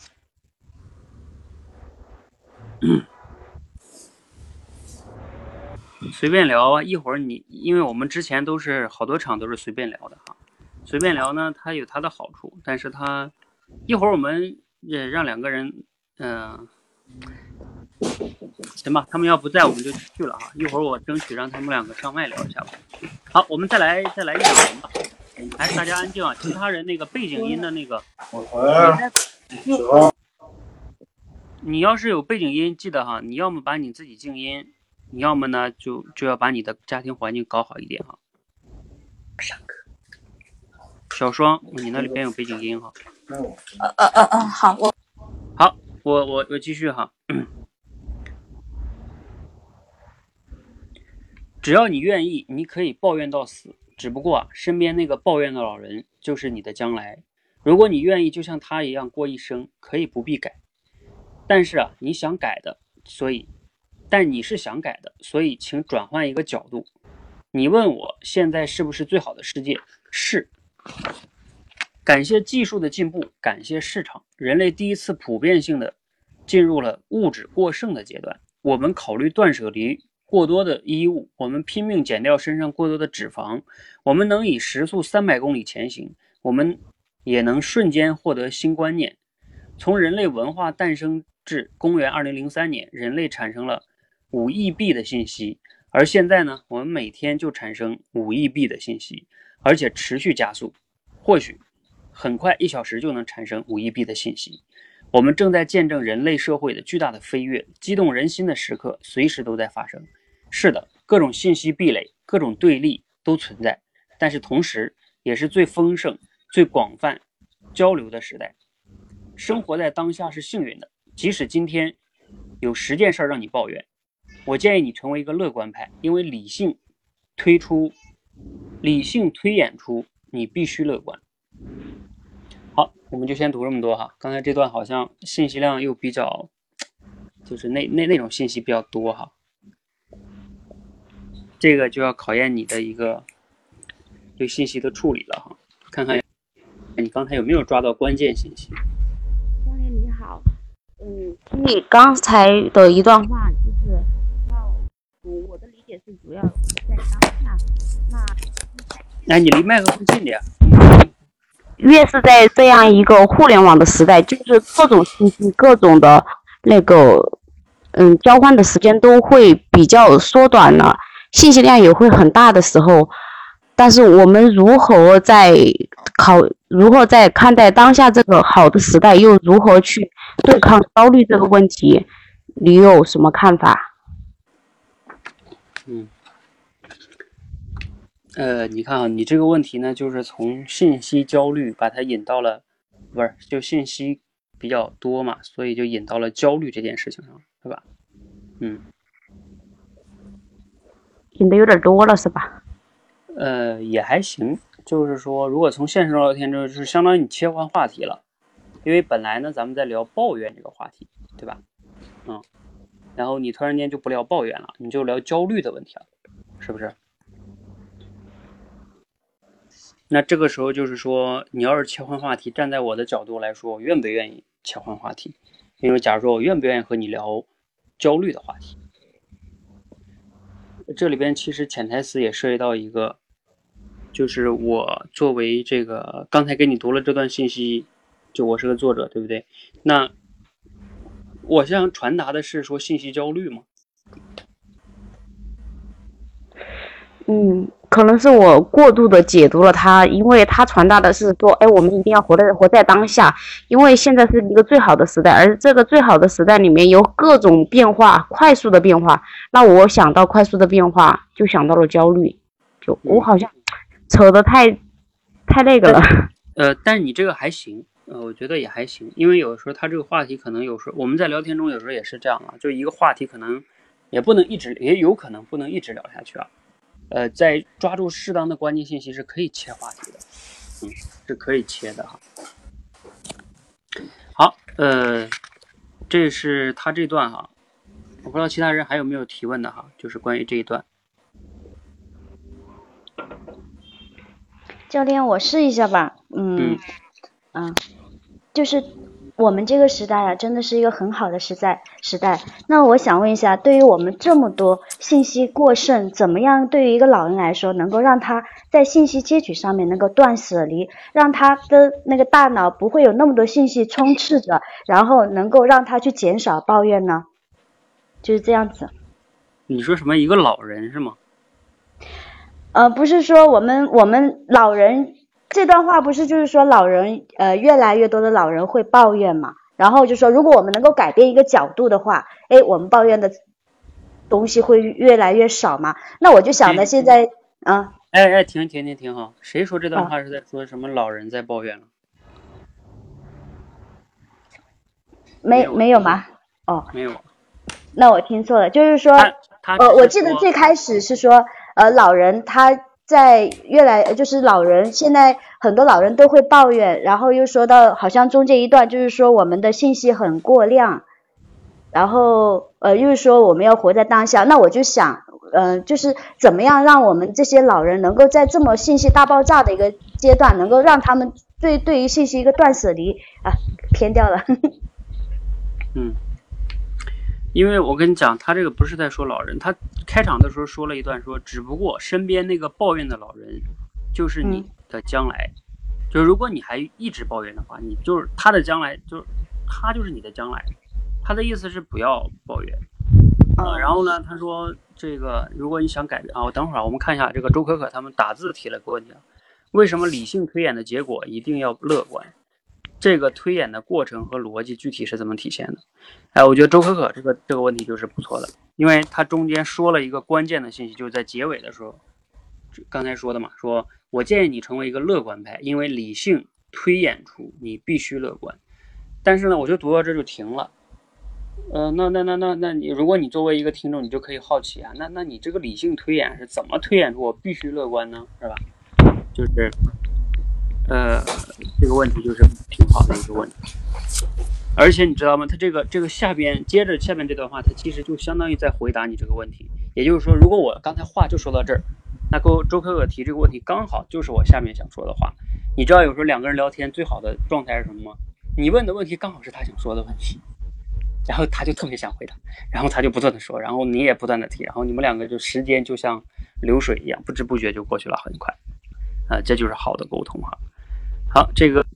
随便聊啊，一会儿你，因为我们之前都是好多场都是随便聊的哈，随便聊呢，它有它的好处，但是它一会儿我们也让两个人，嗯，行吧，他们要不在我们就去了哈，一会儿我争取让他们两个上麦聊一下吧。好，我们再来再来一两人吧，哎，大家安静啊，其他人那个背景音的那个，你要是有背景音，记得哈，你要么把你自己静音。你要么呢，就就要把你的家庭环境搞好一点哈。上课。小双，你那里边有背景音哈。呃呃呃呃，好，我。好，我我我继续哈。只要你愿意，你可以抱怨到死。只不过啊，身边那个抱怨的老人就是你的将来。如果你愿意，就像他一样过一生，可以不必改。但是啊，你想改的，所以。但你是想改的，所以请转换一个角度。你问我现在是不是最好的世界？是。感谢技术的进步，感谢市场，人类第一次普遍性的进入了物质过剩的阶段。我们考虑断舍离过多的衣物，我们拼命减掉身上过多的脂肪，我们能以时速三百公里前行，我们也能瞬间获得新观念。从人类文化诞生至公元二零零三年，人类产生了。五亿币的信息，而现在呢，我们每天就产生五亿币的信息，而且持续加速，或许很快一小时就能产生五亿币的信息。我们正在见证人类社会的巨大的飞跃，激动人心的时刻随时都在发生。是的，各种信息壁垒、各种对立都存在，但是同时也是最丰盛、最广泛交流的时代。生活在当下是幸运的，即使今天有十件事让你抱怨。我建议你成为一个乐观派，因为理性推出，理性推演出你必须乐观。好，我们就先读这么多哈。刚才这段好像信息量又比较，就是那那那种信息比较多哈。这个就要考验你的一个对信息的处理了哈。看看你刚才有没有抓到关键信息。教练你好，嗯，听你刚才的一段话。也是主要在当下，那那，你离麦克风近点。越是在这样一个互联网的时代，就是各种信息、各种的那个嗯交换的时间都会比较缩短了，信息量也会很大的时候，但是我们如何在考，如何在看待当下这个好的时代，又如何去对抗焦虑这个问题，你有什么看法？嗯，呃，你看啊，你这个问题呢，就是从信息焦虑把它引到了，不是就信息比较多嘛，所以就引到了焦虑这件事情上，对吧？嗯，引的有点多了是吧？呃，也还行，就是说，如果从现实中聊天，就是相当于你切换话题了，因为本来呢，咱们在聊抱怨这个话题，对吧？嗯。然后你突然间就不聊抱怨了，你就聊焦虑的问题了，是不是？那这个时候就是说，你要是切换话题，站在我的角度来说，我愿不愿意切换话题？因为假如说我愿不愿意和你聊焦虑的话题，这里边其实潜台词也涉及到一个，就是我作为这个刚才给你读了这段信息，就我是个作者，对不对？那。我想传达的是说信息焦虑吗？嗯，可能是我过度的解读了他，因为他传达的是说，哎，我们一定要活在活在当下，因为现在是一个最好的时代，而这个最好的时代里面有各种变化，快速的变化。那我想到快速的变化，就想到了焦虑，就我好像扯的太太那个了。呃，但你这个还行。呃，我觉得也还行，因为有时候他这个话题可能有时候我们在聊天中有时候也是这样啊，就一个话题可能也不能一直，也有可能不能一直聊下去啊。呃，在抓住适当的关键信息是可以切话题的，嗯，是可以切的哈。好，呃，这是他这段哈，我不知道其他人还有没有提问的哈，就是关于这一段。教练，我试一下吧。嗯嗯，就是我们这个时代啊，真的是一个很好的时代时代。那我想问一下，对于我们这么多信息过剩，怎么样对于一个老人来说，能够让他在信息接取上面能够断舍离，让他的那个大脑不会有那么多信息充斥着，然后能够让他去减少抱怨呢？就是这样子。你说什么？一个老人是吗？呃，不是说我们我们老人这段话不是就是说老人呃越来越多的老人会抱怨嘛，然后就说如果我们能够改变一个角度的话，哎，我们抱怨的东西会越来越少嘛。那我就想着现在啊，哎哎，停停停停好，谁说这段话是在说什么老人在抱怨了？没没有吗？哦，没有。那我听错了，就是说，呃，我记得最开始是说。呃，老人他在越来，就是老人现在很多老人都会抱怨，然后又说到好像中间一段就是说我们的信息很过量，然后呃又说我们要活在当下，那我就想，嗯，就是怎么样让我们这些老人能够在这么信息大爆炸的一个阶段，能够让他们对对于信息一个断舍离啊，偏掉了。嗯。因为我跟你讲，他这个不是在说老人，他开场的时候说了一段，说只不过身边那个抱怨的老人，就是你的将来，就如果你还一直抱怨的话，你就是他的将来，就是他就是你的将来。他的意思是不要抱怨啊。然后呢，他说这个如果你想改变啊，我等会儿我们看一下这个周可可他们打字提了个问题啊，为什么理性推演的结果一定要乐观？这个推演的过程和逻辑具体是怎么体现的？哎，我觉得周可可这个这个问题就是不错的，因为他中间说了一个关键的信息，就是在结尾的时候，刚才说的嘛，说我建议你成为一个乐观派，因为理性推演出你必须乐观。但是呢，我就读到这就停了。呃，那那那那那你如果你作为一个听众，你就可以好奇啊，那那你这个理性推演是怎么推演出我必须乐观呢？是吧？就是。呃，这个问题就是挺好的一个问题，而且你知道吗？他这个这个下边接着下面这段话，他其实就相当于在回答你这个问题。也就是说，如果我刚才话就说到这儿，那周周可可提这个问题刚好就是我下面想说的话。你知道有时候两个人聊天最好的状态是什么吗？你问的问题刚好是他想说的问题，然后他就特别想回答，然后他就不断的说，然后你也不断的提，然后你们两个就时间就像流水一样，不知不觉就过去了很快。啊，这就是好的沟通哈。好，这个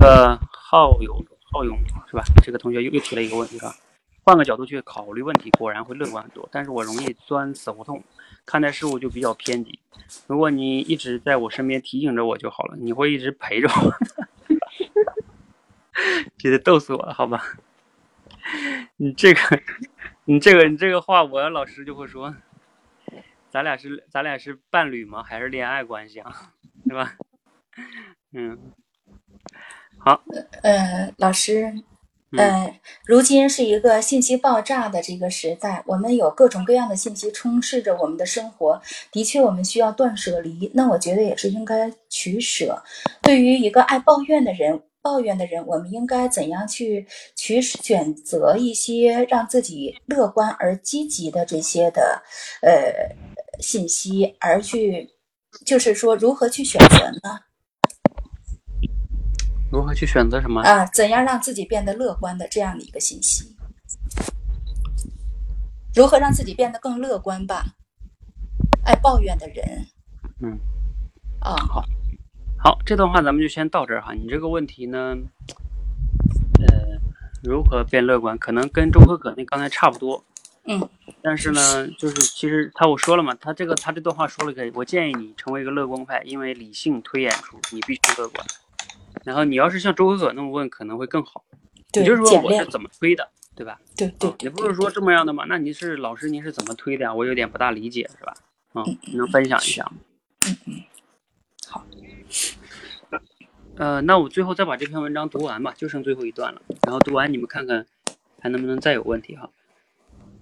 呃，浩勇，浩勇是吧？这个同学又又提了一个问题是吧？换个角度去考虑问题，果然会乐观很多。但是我容易钻死胡同，看待事物就比较偏激。如果你一直在我身边提醒着我就好了，你会一直陪着我。觉得逗死我了，好吧？你这个，你这个，你这个话，我老师就会说，咱俩是咱俩是伴侣吗？还是恋爱关系啊？对吧？嗯，好。呃，老师，呃，如今是一个信息爆炸的这个时代，我们有各种各样的信息充斥着我们的生活。的确，我们需要断舍离。那我觉得也是应该取舍。对于一个爱抱怨的人，抱怨的人，我们应该怎样去取选择一些让自己乐观而积极的这些的呃信息，而去就是说如何去选择呢？如何去选择什么啊？怎样让自己变得乐观的这样的一个信息？如何让自己变得更乐观吧？爱抱怨的人，嗯，啊，好，好，这段话咱们就先到这儿哈。你这个问题呢，呃，如何变乐观？可能跟周可可那刚才差不多，嗯，但是呢，就是其实他我说了嘛，他这个他这段话说了个，我建议你成为一个乐观派，因为理性推演出你必须乐观。然后你要是像周可可那么问，可能会更好。也就是说我是怎么推的，对吧？对对，也不是说这么样的嘛。那你是老师，您是怎么推的呀？我有点不大理解，是吧？嗯，你能分享一下吗？嗯嗯，好。呃，那我最后再把这篇文章读完吧，就剩最后一段了。然后读完你们看看还能不能再有问题哈。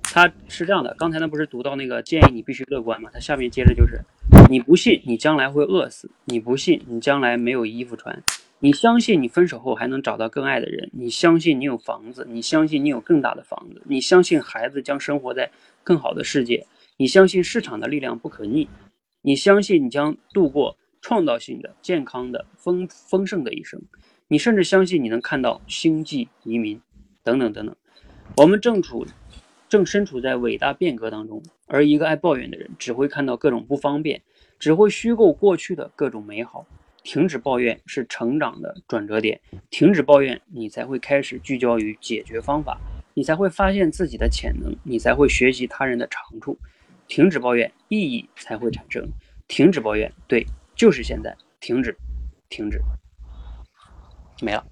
他是这样的，刚才那不是读到那个建议你必须乐观嘛？他下面接着就是，你不信你将来会饿死，你不信你将来没有衣服穿，你，相信你分手后还能找到更爱的人，你相信你有房子，你相信你有更大的房子，你相信孩子将生活在更好的世界，你相信市场的力量不可逆，你相信你将度过创造性的、健康的、丰丰盛的一生，你甚至相信你能看到星际移民，等等等等。我们正处正身处在伟大变革当中，而一个爱抱怨的人只会看到各种不方便，只会虚构过去的各种美好。停止抱怨是成长的转折点，停止抱怨，你才会开始聚焦于解决方法，你才会发现自己的潜能，你才会学习他人的长处。停止抱怨，意义才会产生。停止抱怨，对，就是现在，停止，停止，没了。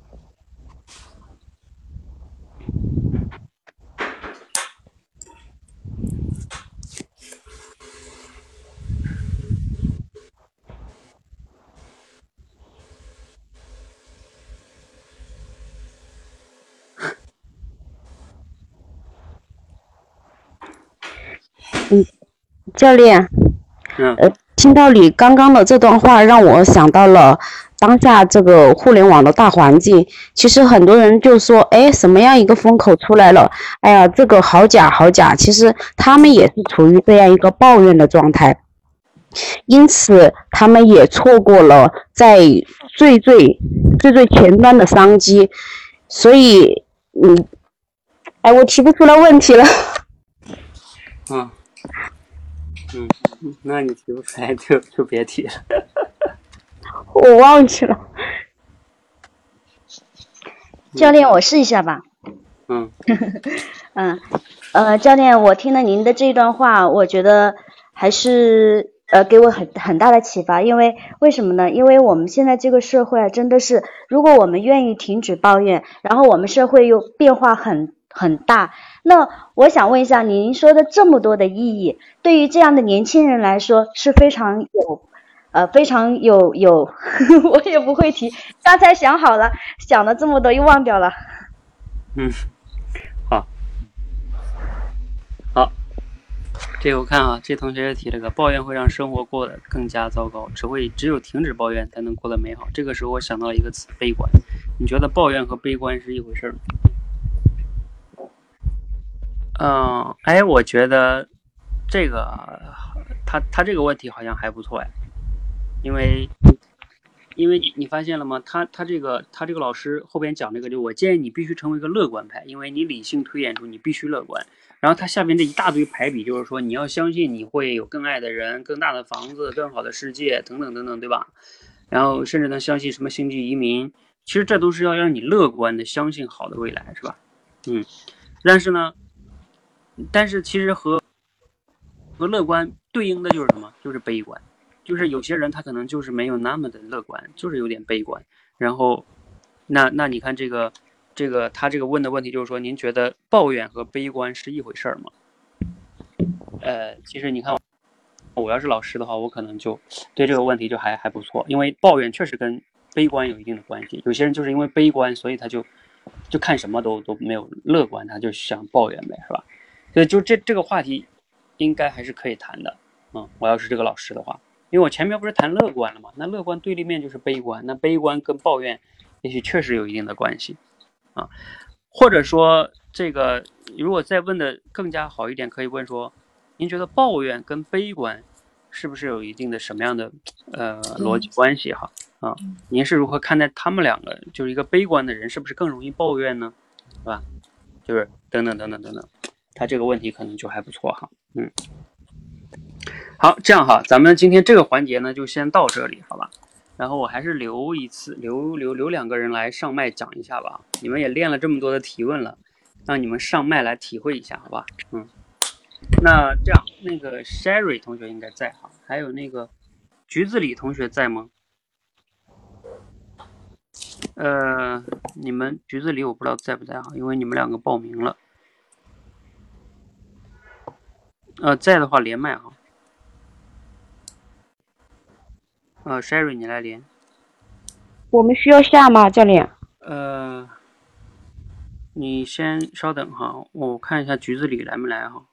嗯，教练，呃，听到你刚刚的这段话，让我想到了当下这个互联网的大环境。其实很多人就说，哎，什么样一个风口出来了？哎呀，这个好假好假。其实他们也是处于这样一个抱怨的状态，因此他们也错过了在最最最最前端的商机。所以，嗯，哎，我提不出来问题了。嗯。嗯，那你提不出来就就别提了。我忘记了。教练，我试一下吧。嗯。嗯，呃，教练，我听了您的这段话，我觉得还是呃给我很很大的启发。因为为什么呢？因为我们现在这个社会啊，真的是，如果我们愿意停止抱怨，然后我们社会又变化很。很大，那我想问一下，您说的这么多的意义，对于这样的年轻人来说是非常有，呃，非常有有，我也不会提，刚才想好了，想了这么多又忘掉了。嗯，好，好，这我看啊，这同学提了个，抱怨会让生活过得更加糟糕，只会只有停止抱怨才能过得美好。这个时候我想到一个词，悲观。你觉得抱怨和悲观是一回事吗？嗯，哎，我觉得这个他他这个问题好像还不错哎，因为因为你发现了吗？他他这个他这个老师后边讲这个，就我建议你必须成为一个乐观派，因为你理性推演出你必须乐观。然后他下边这一大堆排比，就是说你要相信你会有更爱的人、更大的房子、更好的世界等等等等，对吧？然后甚至能相信什么星际移民，其实这都是要让你乐观的相信好的未来，是吧？嗯，但是呢。但是其实和和乐观对应的就是什么？就是悲观，就是有些人他可能就是没有那么的乐观，就是有点悲观。然后，那那你看这个这个他这个问的问题就是说，您觉得抱怨和悲观是一回事儿吗？呃，其实你看，我要是老师的话，我可能就对这个问题就还还不错，因为抱怨确实跟悲观有一定的关系。有些人就是因为悲观，所以他就就看什么都都没有乐观，他就想抱怨呗，是吧？对，就这这个话题，应该还是可以谈的。嗯，我要是这个老师的话，因为我前面不是谈乐观了吗？那乐观对立面就是悲观，那悲观跟抱怨，也许确实有一定的关系啊。或者说，这个如果再问的更加好一点，可以问说，您觉得抱怨跟悲观是不是有一定的什么样的呃逻辑关系哈？啊，您是如何看待他们两个？就是一个悲观的人是不是更容易抱怨呢？是吧？就是等等等等等等。他这个问题可能就还不错哈，嗯，好，这样哈，咱们今天这个环节呢就先到这里，好吧？然后我还是留一次，留留留两个人来上麦讲一下吧。你们也练了这么多的提问了，让你们上麦来体会一下，好吧？嗯，那这样，那个 Sherry 同学应该在哈，还有那个橘子李同学在吗？呃，你们橘子李我不知道在不在哈，因为你们两个报名了。呃，在的话连麦哈。呃，Sherry，你来连。我们需要下吗，教练？呃，你先稍等哈，我看一下橘子李来没来哈。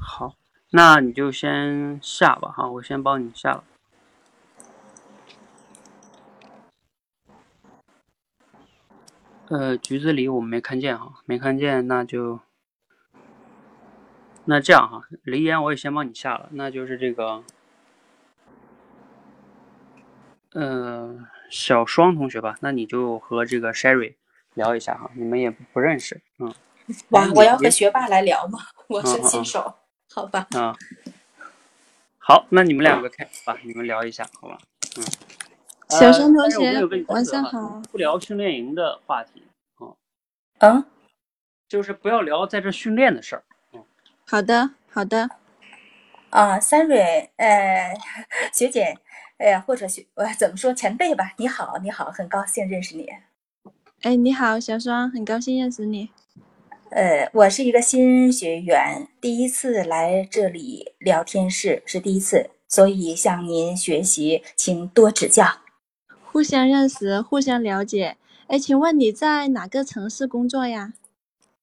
好，那你就先下吧哈，我先帮你下了。呃，橘子李我没看见哈，没看见，那就。那这样哈，雷岩我也先帮你下了，那就是这个，呃，小双同学吧，那你就和这个 Sherry 聊一下哈，你们也不认识，嗯。哇，我要和学霸来聊吗？我是新手，好吧。嗯，好，那你们两个开始吧，你们聊一下，好吧？嗯。小双同学，晚上好。不聊训练营的话题，嗯，嗯，就是不要聊在这训练的事儿。嗯，好的，好的。啊，三蕊，呃，学姐，哎呀，或者学，呃，怎么说前辈吧？你好，你好，很高兴认识你。哎，你好，小双，很高兴认识你。呃，我是一个新学员，第一次来这里聊天室是第一次，所以向您学习，请多指教。互相认识，互相了解。哎，请问你在哪个城市工作呀？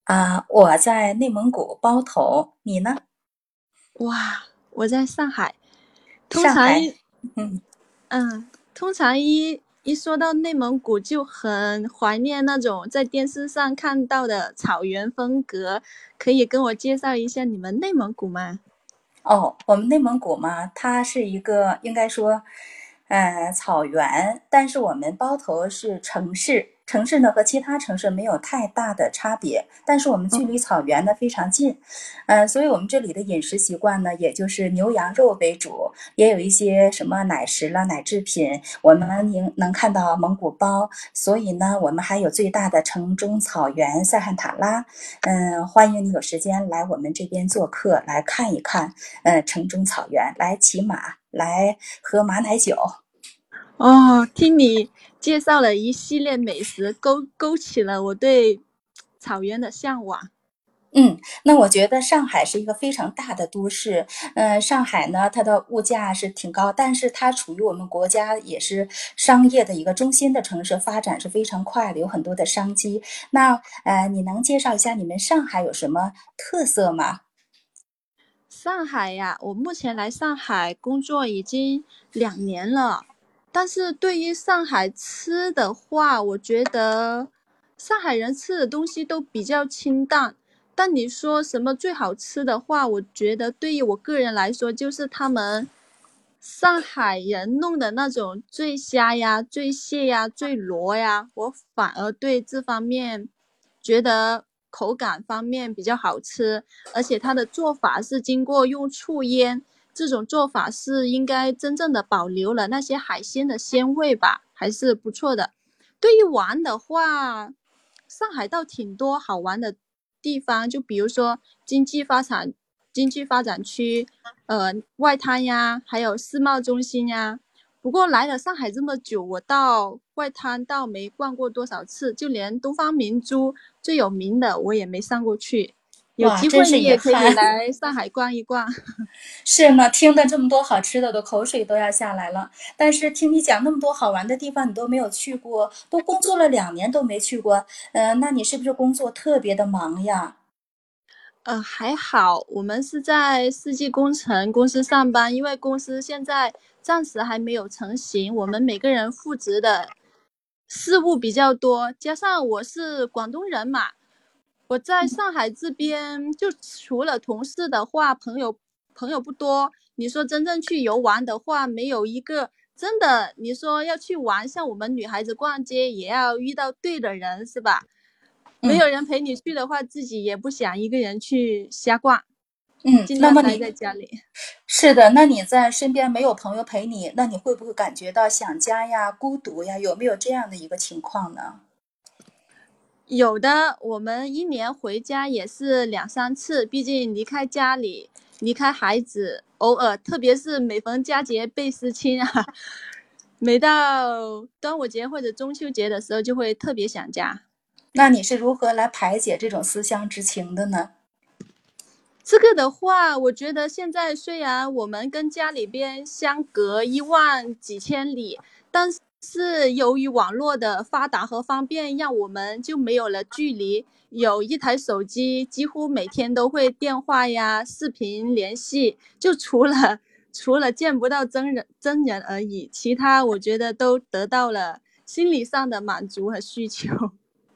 啊，我在内蒙古包头。你呢？哇，我在上海。上海。嗯嗯，通常一一说到内蒙古，就很怀念那种在电视上看到的草原风格。可以跟我介绍一下你们内蒙古吗？哦，我们内蒙古嘛，它是一个应该说。呃，草原，但是我们包头是城市，城市呢和其他城市没有太大的差别，但是我们距离草原呢非常近，嗯，所以我们这里的饮食习惯呢，也就是牛羊肉为主，也有一些什么奶食啦、奶制品，我们能能看到蒙古包，所以呢，我们还有最大的城中草原塞罕塔拉，嗯，欢迎你有时间来我们这边做客，来看一看，呃，城中草原，来骑马。来喝马奶酒，哦，听你介绍了一系列美食，勾勾起了我对草原的向往。嗯，那我觉得上海是一个非常大的都市，嗯，上海呢，它的物价是挺高，但是它处于我们国家也是商业的一个中心的城市，发展是非常快的，有很多的商机。那呃，你能介绍一下你们上海有什么特色吗？上海呀，我目前来上海工作已经两年了，但是对于上海吃的话，我觉得上海人吃的东西都比较清淡。但你说什么最好吃的话，我觉得对于我个人来说，就是他们上海人弄的那种醉虾呀、醉蟹呀、醉螺呀，我反而对这方面觉得。口感方面比较好吃，而且它的做法是经过用醋腌，这种做法是应该真正的保留了那些海鲜的鲜味吧，还是不错的。对于玩的话，上海倒挺多好玩的地方，就比如说经济发展经济发展区，呃，外滩呀，还有世贸中心呀。不过来了上海这么久，我到外滩倒没逛过多少次，就连东方明珠最有名的我也没上过去。有机会你也可以来 上海逛一逛。是呢，听的这么多好吃的，都口水都要下来了。但是听你讲那么多好玩的地方，你都没有去过，都工作了两年都没去过。嗯，那你是不是工作特别的忙呀？呃，还好，我们是在世纪工程公司上班，因为公司现在暂时还没有成型，我们每个人负责的事务比较多，加上我是广东人嘛，我在上海这边就除了同事的话，朋友朋友不多。你说真正去游玩的话，没有一个真的。你说要去玩，像我们女孩子逛街，也要遇到对的人，是吧？没有人陪你去的话，自己也不想一个人去瞎逛，嗯，尽量待在家里。是的，那你在身边没有朋友陪你，那你会不会感觉到想家呀、孤独呀？有没有这样的一个情况呢？有的，我们一年回家也是两三次，毕竟离开家里、离开孩子，偶尔，特别是每逢佳节倍思亲啊，每到端午节或者中秋节的时候，就会特别想家。那你是如何来排解这种思乡之情的呢？这个的话，我觉得现在虽然我们跟家里边相隔一万几千里，但是是由于网络的发达和方便，让我们就没有了距离。有一台手机，几乎每天都会电话呀、视频联系。就除了除了见不到真人真人而已，其他我觉得都得到了心理上的满足和需求。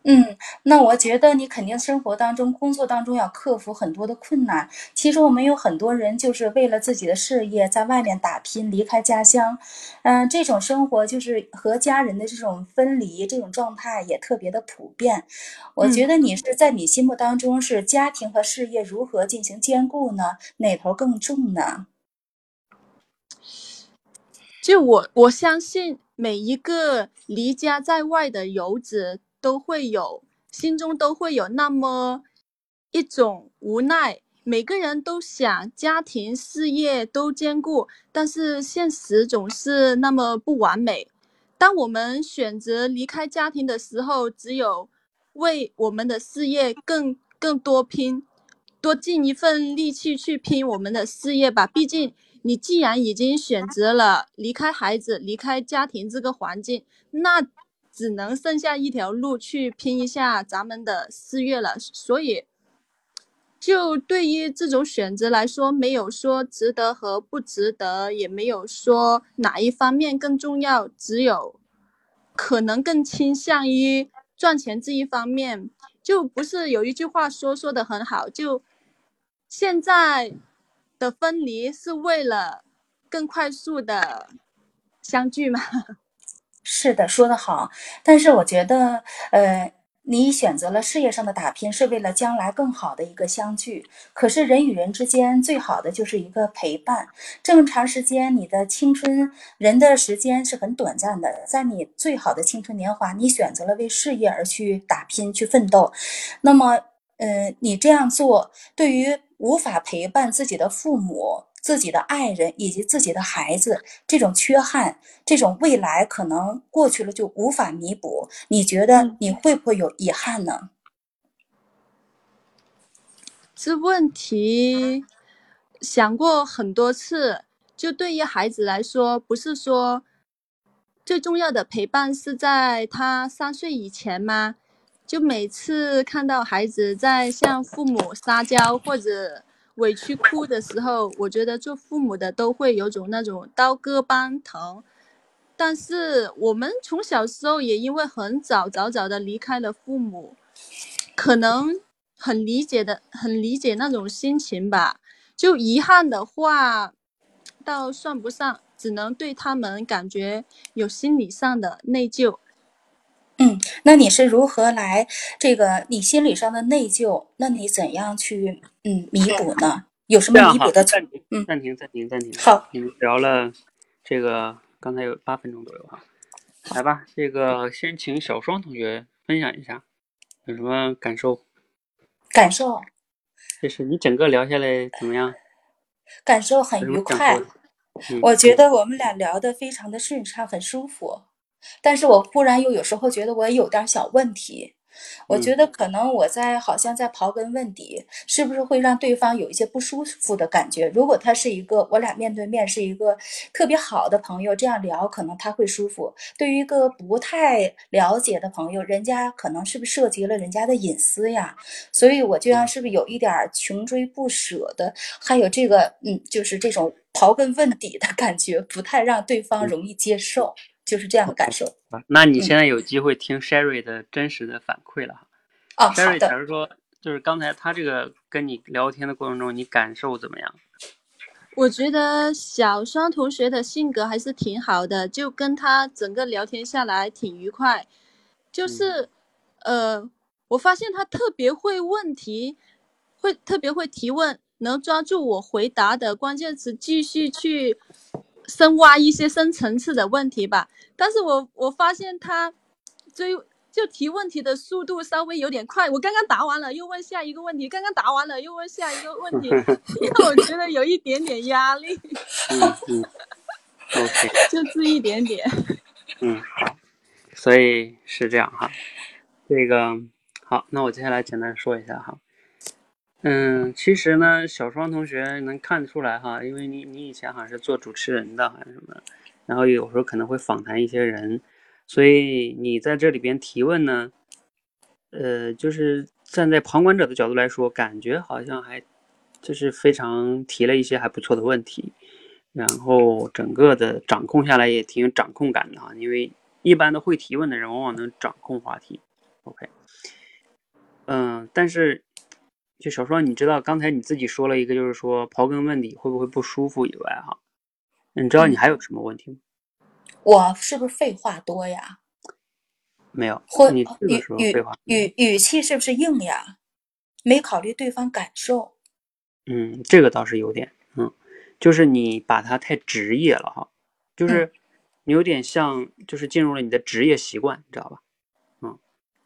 嗯，那我觉得你肯定生活当中、工作当中要克服很多的困难。其实我们有很多人就是为了自己的事业在外面打拼，离开家乡，嗯，这种生活就是和家人的这种分离，这种状态也特别的普遍。我觉得你是在你心目当中是家庭和事业如何进行兼顾呢？哪头更重呢？就我我相信每一个离家在外的游子。都会有心中都会有那么一种无奈，每个人都想家庭事业都兼顾，但是现实总是那么不完美。当我们选择离开家庭的时候，只有为我们的事业更更多拼，多尽一份力气去拼我们的事业吧。毕竟你既然已经选择了离开孩子、离开家庭这个环境，那。只能剩下一条路去拼一下咱们的事业了，所以，就对于这种选择来说，没有说值得和不值得，也没有说哪一方面更重要，只有可能更倾向于赚钱这一方面。就不是有一句话说说的很好，就现在的分离是为了更快速的相聚吗？是的，说得好。但是我觉得，呃，你选择了事业上的打拼，是为了将来更好的一个相聚。可是人与人之间最好的就是一个陪伴。这么长时间，你的青春，人的时间是很短暂的。在你最好的青春年华，你选择了为事业而去打拼、去奋斗。那么，呃，你这样做，对于无法陪伴自己的父母。自己的爱人以及自己的孩子，这种缺憾，这种未来可能过去了就无法弥补。你觉得你会不会有遗憾呢？这问题想过很多次。就对于孩子来说，不是说最重要的陪伴是在他三岁以前吗？就每次看到孩子在向父母撒娇或者。委屈哭的时候，我觉得做父母的都会有种那种刀割般疼。但是我们从小时候也因为很早早早的离开了父母，可能很理解的，很理解那种心情吧。就遗憾的话，倒算不上，只能对他们感觉有心理上的内疚。嗯，那你是如何来这个你心理上的内疚？那你怎样去嗯弥补呢？有什么弥补的？暂停，嗯，暂停，暂停，暂停。好，你们聊了这个，刚才有八分钟左右哈。来吧，这个先请小双同学分享一下，有什么感受？感受？就是你整个聊下来怎么样？感受很愉快，我觉得我们俩聊的非常的顺畅，很舒服。但是我忽然又有时候觉得我有点小问题，我觉得可能我在好像在刨根问底，是不是会让对方有一些不舒服的感觉？如果他是一个我俩面对面是一个特别好的朋友，这样聊可能他会舒服。对于一个不太了解的朋友，人家可能是不是涉及了人家的隐私呀？所以我就像是不是有一点穷追不舍的，还有这个嗯，就是这种刨根问底的感觉，不太让对方容易接受。就是这样的感受啊！那你现在有机会听 Sherry 的真实的反馈了哈。哦，Sherry，假如说就是刚才他这个跟你聊天的过程中，你感受怎么样？我觉得小双同学的性格还是挺好的，就跟他整个聊天下来挺愉快。就是，呃，我发现他特别会问题，会特别会提问，能抓住我回答的关键词，继续去。深挖一些深层次的问题吧，但是我我发现他追就提问题的速度稍微有点快，我刚刚答完了又问下一个问题，刚刚答完了又问下一个问题，让我觉得有一点点压力。嗯嗯，OK，就这一点点。嗯，好，所以是这样哈，这个好，那我接下来简单说一下哈。嗯，其实呢，小双同学能看得出来哈，因为你你以前好像是做主持人的，好像什么，然后有时候可能会访谈一些人，所以你在这里边提问呢，呃，就是站在旁观者的角度来说，感觉好像还就是非常提了一些还不错的问题，然后整个的掌控下来也挺有掌控感的哈，因为一般的会提问的人往往能掌控话题，OK，嗯，但是就小双，你知道刚才你自己说了一个，就是说刨根问底会不会不舒服以外，哈，你知道你还有什么问题吗？我是不是废话多呀？没有，或你这个时候语废话语语气是不是硬呀？没考虑对方感受。嗯，这个倒是有点，嗯，就是你把它太职业了哈，就是你有点像，就是进入了你的职业习惯，你知道吧？嗯，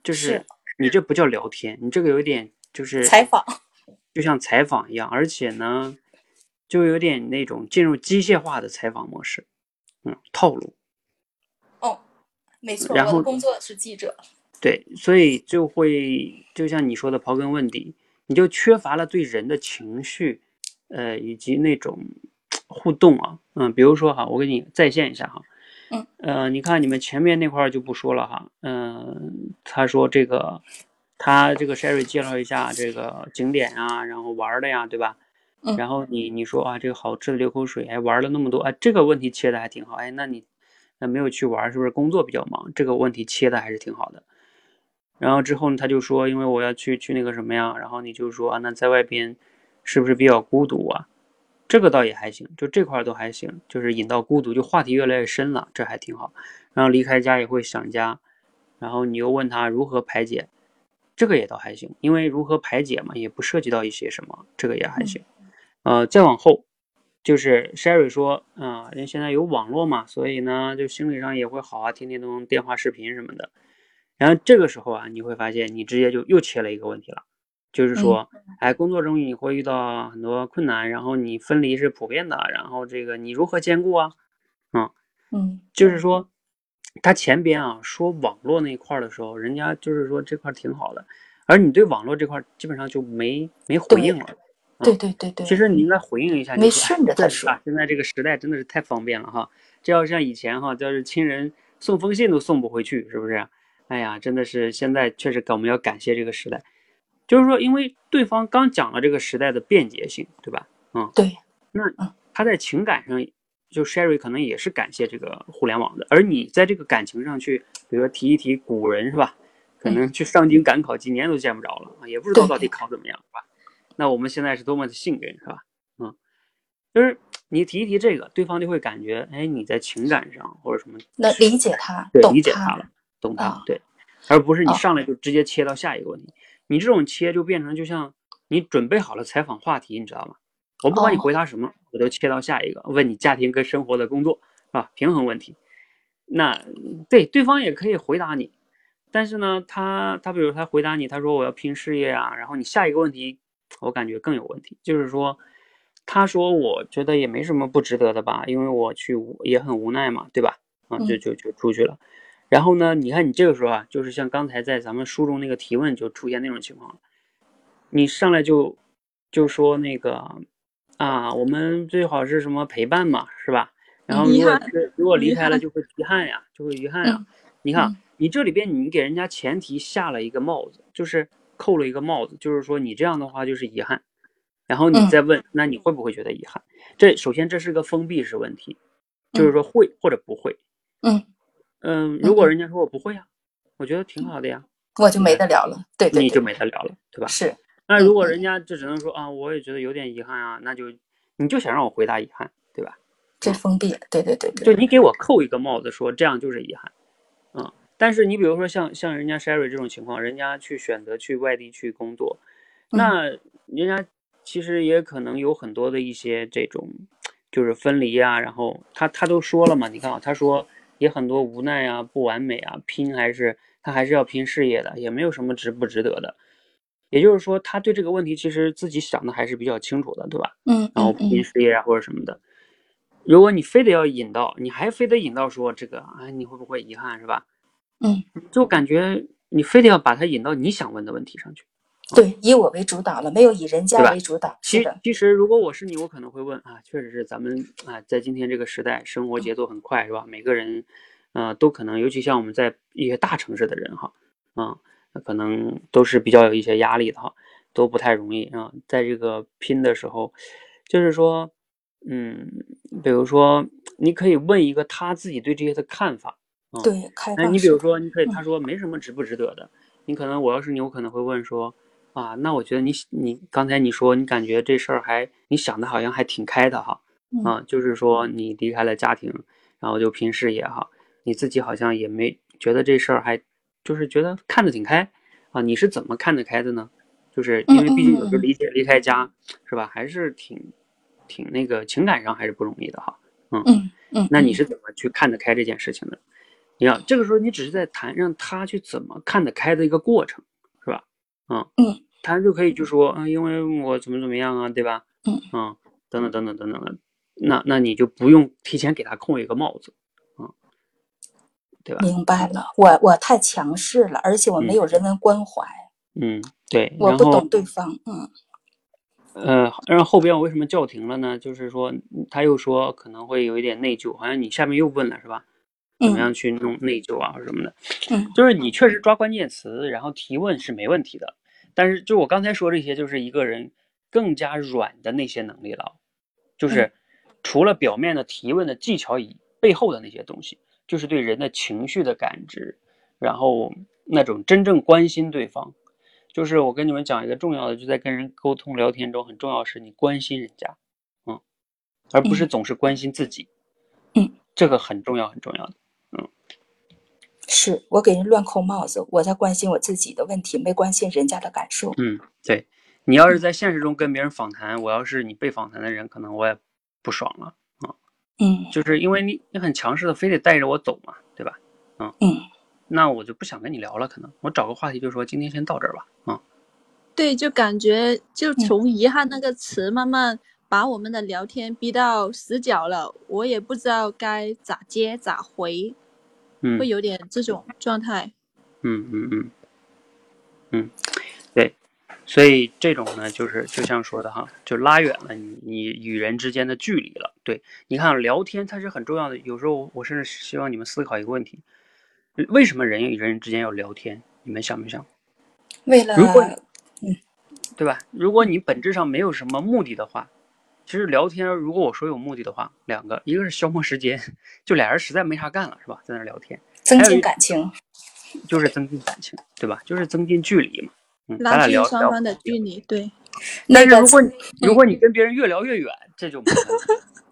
就是你这不叫聊天，你这个有点就是采访，就像采访一样，而且呢，就有点那种进入机械化的采访模式，嗯，套路。哦，没错，然后我的工作是记者。对，所以就会就像你说的刨根问底。你就缺乏了对人的情绪，呃，以及那种互动啊，嗯，比如说哈，我给你再现一下哈，嗯，呃，你看你们前面那块就不说了哈，嗯，他说这个，他这个 Sherry 介绍一下这个景点啊，然后玩的呀，对吧？嗯，然后你你说啊，这个好吃的流口水，哎，玩了那么多，哎，这个问题切的还挺好，哎，那你那没有去玩，是不是工作比较忙？这个问题切的还是挺好的。然后之后呢，他就说，因为我要去去那个什么呀，然后你就说啊，那在外边是不是比较孤独啊？这个倒也还行，就这块都还行，就是引到孤独，就话题越来越深了，这还挺好。然后离开家也会想家，然后你又问他如何排解，这个也倒还行，因为如何排解嘛，也不涉及到一些什么，这个也还行。呃，再往后就是 Sherry 说啊，因为现在有网络嘛，所以呢，就心理上也会好啊，天天都能电话视频什么的。然后这个时候啊，你会发现你直接就又切了一个问题了，就是说，哎，工作中你会遇到很多困难，然后你分离是普遍的，然后这个你如何兼顾啊？嗯嗯，就是说，他前边啊说网络那一块的时候，人家就是说这块挺好的，而你对网络这块基本上就没没回应了。对对对对。其实你应该回应一下，没顺着他说。现在这个时代真的是太方便了哈，这要像以前哈，就是亲人送封信都送不回去，是不是？哎呀，真的是现在确实，我们要感谢这个时代，就是说，因为对方刚讲了这个时代的便捷性，对吧？嗯，对。那他在情感上，就 Sherry 可能也是感谢这个互联网的，而你在这个感情上去，比如说提一提古人，是吧？可能去上京赶考几年都见不着了啊，也不知道到底考怎么样，是吧？那我们现在是多么的幸运，是吧？嗯，就是你提一提这个，对方就会感觉，哎，你在情感上或者什么能理解他，对，理解他了。懂他对，而不是你上来就直接切到下一个问题。你这种切就变成就像你准备好了采访话题，你知道吗？我不管你回答什么，我都切到下一个，问你家庭跟生活的工作啊平衡问题。那对对方也可以回答你，但是呢，他他比如他回答你，他说我要拼事业啊，然后你下一个问题，我感觉更有问题，就是说，他说我觉得也没什么不值得的吧，因为我去也很无奈嘛，对吧？啊，就就就出去了。然后呢？你看你这个时候啊，就是像刚才在咱们书中那个提问就出现那种情况了，你上来就就说那个啊，我们最好是什么陪伴嘛，是吧？然后如果如果离开了就会遗憾呀，就会遗憾呀。你看你这里边你给人家前提下了一个帽子，就是扣了一个帽子，就是说你这样的话就是遗憾。然后你再问，那你会不会觉得遗憾？这首先这是个封闭式问题，就是说会或者不会。嗯。嗯，如果人家说我不会呀，我觉得挺好的呀，我就没得聊了，对对，你就没得聊了，对吧？是。那如果人家就只能说啊，我也觉得有点遗憾啊，那就你就想让我回答遗憾，对吧？这封闭，对对对对。就你给我扣一个帽子，说这样就是遗憾，嗯。但是你比如说像像人家 Sherry 这种情况，人家去选择去外地去工作，那人家其实也可能有很多的一些这种就是分离啊，然后他他都说了嘛，你看啊，他说。也很多无奈啊，不完美啊，拼还是他还是要拼事业的，也没有什么值不值得的。也就是说，他对这个问题其实自己想的还是比较清楚的，对吧？嗯。然后拼事业啊或者什么的，如果你非得要引到，你还非得引到说这个，哎，你会不会遗憾，是吧？嗯。就感觉你非得要把它引到你想问的问题上去。对，以我为主导了，没有以人家为主导。其其实，如果我是你，我可能会问啊，确实是咱们啊，在今天这个时代，生活节奏很快，是吧？每个人，呃，都可能，尤其像我们在一些大城市的人哈，啊，可能都是比较有一些压力的哈，都不太容易啊。在这个拼的时候，就是说，嗯，比如说，你可以问一个他自己对这些的看法，啊，对，开那放你比如说，你可以嗯他说没什么值不值得的，你可能我要是你，我可能会问说啊，那我觉得你你刚才你说你感觉这事儿还你想的好像还挺开的哈，嗯啊，就是说你离开了家庭，然后就拼事业哈，你自己好像也没觉得这事儿还就是觉得看得挺开啊，你是怎么看得开的呢？就是因为毕竟有时候离解离开家是吧，还是挺挺那个情感上还是不容易的哈。嗯嗯，那你嗯是怎么去看得开这件事情的？你要这个时候你只是在谈让他去怎么看得开的一个过程，是吧？嗯嗯，他就可以就说，嗯，因为我怎么怎么样啊，对吧？嗯嗯，等等等等等等的，那那你就不用提前给他扣一个帽子，嗯，对吧？明白了，我我太强势了，而且我没有人文关怀，嗯，对，我不懂对方，嗯呃，然后后边我为什么叫停了呢？就是说他又说可能会有一点内疚，好像你下面又问了是吧？怎么嗯样去弄内疚啊或者什么的？嗯就是你确实抓关键词，然后提问是没问题的。但是就我刚才说这些，就是一个人更加软的那些能力了，就是除了表面的提问的技巧以背后的那些东西，就是对人的情绪的感知，然后那种真正关心对方。就是我跟你们讲一个重要的，就在跟人沟通聊天中很重要的是你关心人家，嗯，而不是总是关心自己，嗯，这个很重要很重要的。嗯是我给人乱扣帽子，我在关心我自己的问题，没关心人家的感受。嗯，对，你要是在现实中跟别人访谈，我要是你被访谈的人，可能我也不爽了啊，嗯。就是因为你你很强势的，非得带着我走嘛，对吧？嗯嗯。那我就不想跟你聊了，可能。我找个话题就说今天先到这儿吧，嗯、对，就感觉就嗯。从遗憾那个词慢慢把我们的聊天逼到死角了，我也不知道该咋接咋回，嗯。会有点这种状态。嗯嗯嗯。嗯，对，所以这种呢，就是就像说的哈，就拉远了你你与人之间的距离了。对，你看聊天它是很重要的，有时候我甚至希望你们思考一个问题：为什么人与人之间要聊天？你们想没想？为了如果对吧？如果你本质上没有什么目的的话，其实聊天，如果我说有目的的话，两个，一个是消磨时间，就俩人实在没啥干了，是吧？在那聊天，增进感情，就是增进感情，对吧？就是增进距离嘛。拉近双方的距离，对，那个但是如果你如果你跟别人越聊越远，这就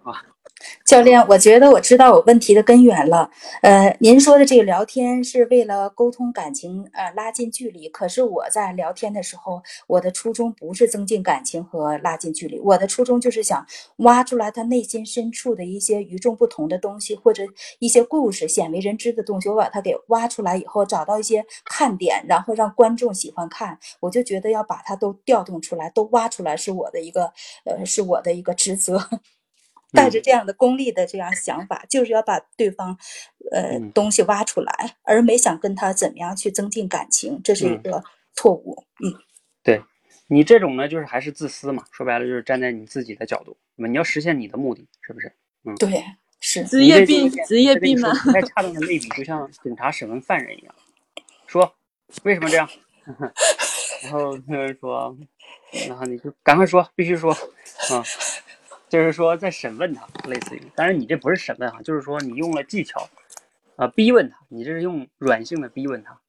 啊。教练，我觉得我知道我问题的根源了。呃，您说的这个聊天是为了沟通感情，呃，拉近距离。可是我在聊天的时候，我的初衷不是增进感情和拉近距离，我的初衷就是想挖出来他内心深处的一些与众不同的东西，或者一些故事鲜为人知的东西。我把它给挖出来以后，找到一些看点，然后让观众喜欢看。我就觉得要把它都调动出来，都挖出来，是我的一个，呃，是我的一个职责。带着这样的功利的这样想法，就是要把对方，呃嗯东西挖出来，而没想跟他怎么样去增进感情，这是一嗯个错误。嗯对你这种呢，就是还是自私嘛。说白了就是站在你自己的角度，那么你要实现你的目的，是不是？嗯对，是职业病，职业病嘛。太恰当的类比，就像警察审问犯人一样，说为什么这样？然后那个人说，然后你就赶快说，必须说，啊，就是说在审问他，类似于，但是你这不是审问哈，就是说你用了技巧，啊，逼问他，你这是用软性的逼问他，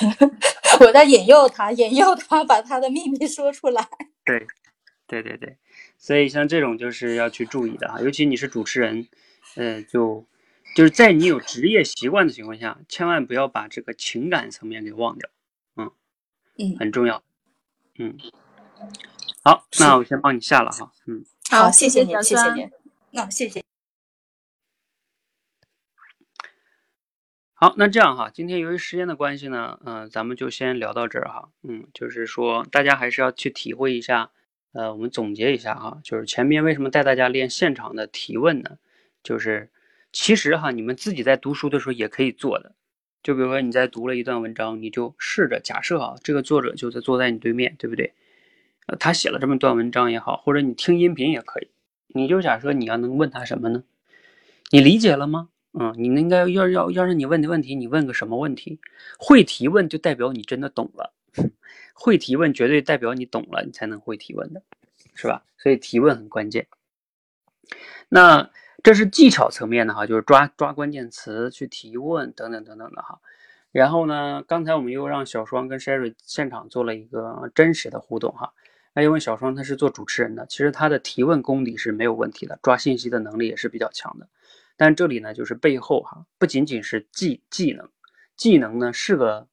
我在引诱他，引诱他把他的秘密说出来。对，对对对，所以像这种就是要去注意的哈，尤其你是主持人，呃，就就是在你有职业习惯的情况下，千万不要把这个情感层面给忘掉，嗯，嗯，很重要，嗯，好，那我先帮你下了哈，嗯，好，谢谢您，谢谢您。那谢谢。好，那这样哈，今天由于时间的关系呢，嗯、咱们就先聊到这儿哈，嗯，就是说大家还是要去体会一下，呃，我们总结一下哈，就是前面为什么带大家练现场的提问呢？就是其实哈，你们自己在读书的时候也可以做的，就比如说你在读了一段文章，你就试着假设啊，这个作者就在坐在你对面，对不对？他写了这么段文章也好，或者你听音频也可以，你就假设你要能问他什么呢？你理解了吗？嗯，你应该要要要让你问的问题，你问个什么问题？会提问就代表你真的懂了，会提问绝对代表你懂了，你才能会提问的，是吧？所以提问很关键。那这是技巧层面的哈，就是抓抓关键词去提问等等等等的哈。然后呢，刚才我们又让小双跟 Sherry 现场做了一个真实的互动哈。那因为小双他是做主持人的，其实他的提问功底是没有问题的，抓信息的能力也是比较强的。但这里呢，就是背后哈，不仅仅是技技能，技能呢是个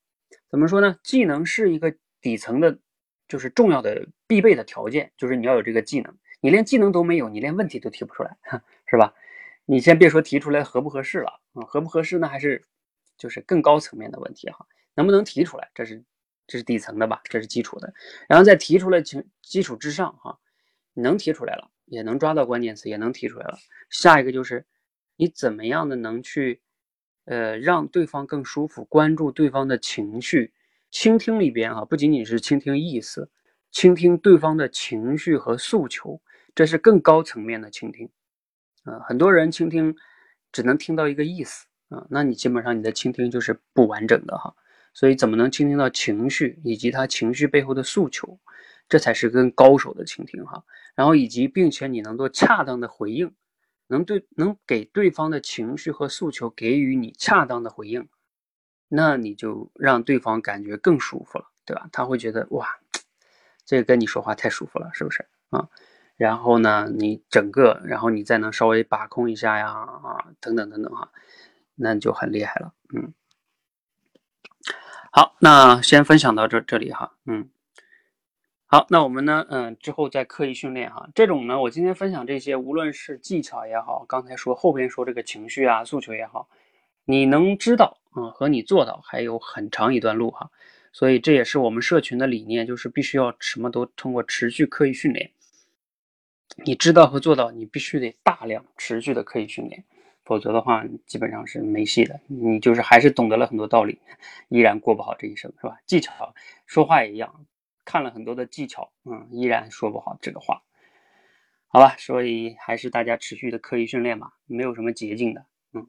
怎么说呢？技能是一个底层的，就是重要的必备的条件，就是你要有这个技能。你连技能都没有，你连问题都提不出来，是吧？你先别说提出来合不合适了啊，合不合适呢？还是就是更高层面的问题哈，能不能提出来？这是。这是底层的吧，这是基础的，然后再提出来情基础之上哈，能提出来了，也能抓到关键词，也能提出来了。下一个就是你怎么样的能去，呃，让对方更舒服，关注对方的情绪，倾听里边啊，不仅仅是倾听意思，倾听对方的情绪和诉求，这是更高层面的倾听。啊，很多人倾听只能听到一个意思啊，那你基本上你的倾听就是不完整的哈。所以，怎么能倾听到情绪以及他情绪背后的诉求，这才是跟高手的倾听哈。然后，以及并且你能够恰当的回应，能对能给对方的情绪和诉求给予你恰当的回应，那你就让对方感觉更舒服了，对吧？他会觉得哇，这个跟你说话太舒服了，是不是啊？然后呢，你整个，然后你再能稍微把控一下呀啊，等等等等哈，那就很厉害了，嗯。好，那先分享到这这里哈，嗯，好，那我们呢，嗯，之后再刻意训练哈。这种呢，我今天分享这些，无论是技巧也好，刚才说后边说这个情绪啊、诉求也好，你能知道嗯，和你做到还有很长一段路哈。所以这也是我们社群的理念，就是必须要什么都通过持续刻意训练。你知道和做到，你必须得大量持续的刻意训练。否则的话，基本上是没戏的。你就是还是懂得了很多道理，依然过不好这一生，是吧？技巧说话也一样，看了很多的技巧，嗯，依然说不好这个话，好吧？所以还是大家持续的刻意训练吧，没有什么捷径的，嗯，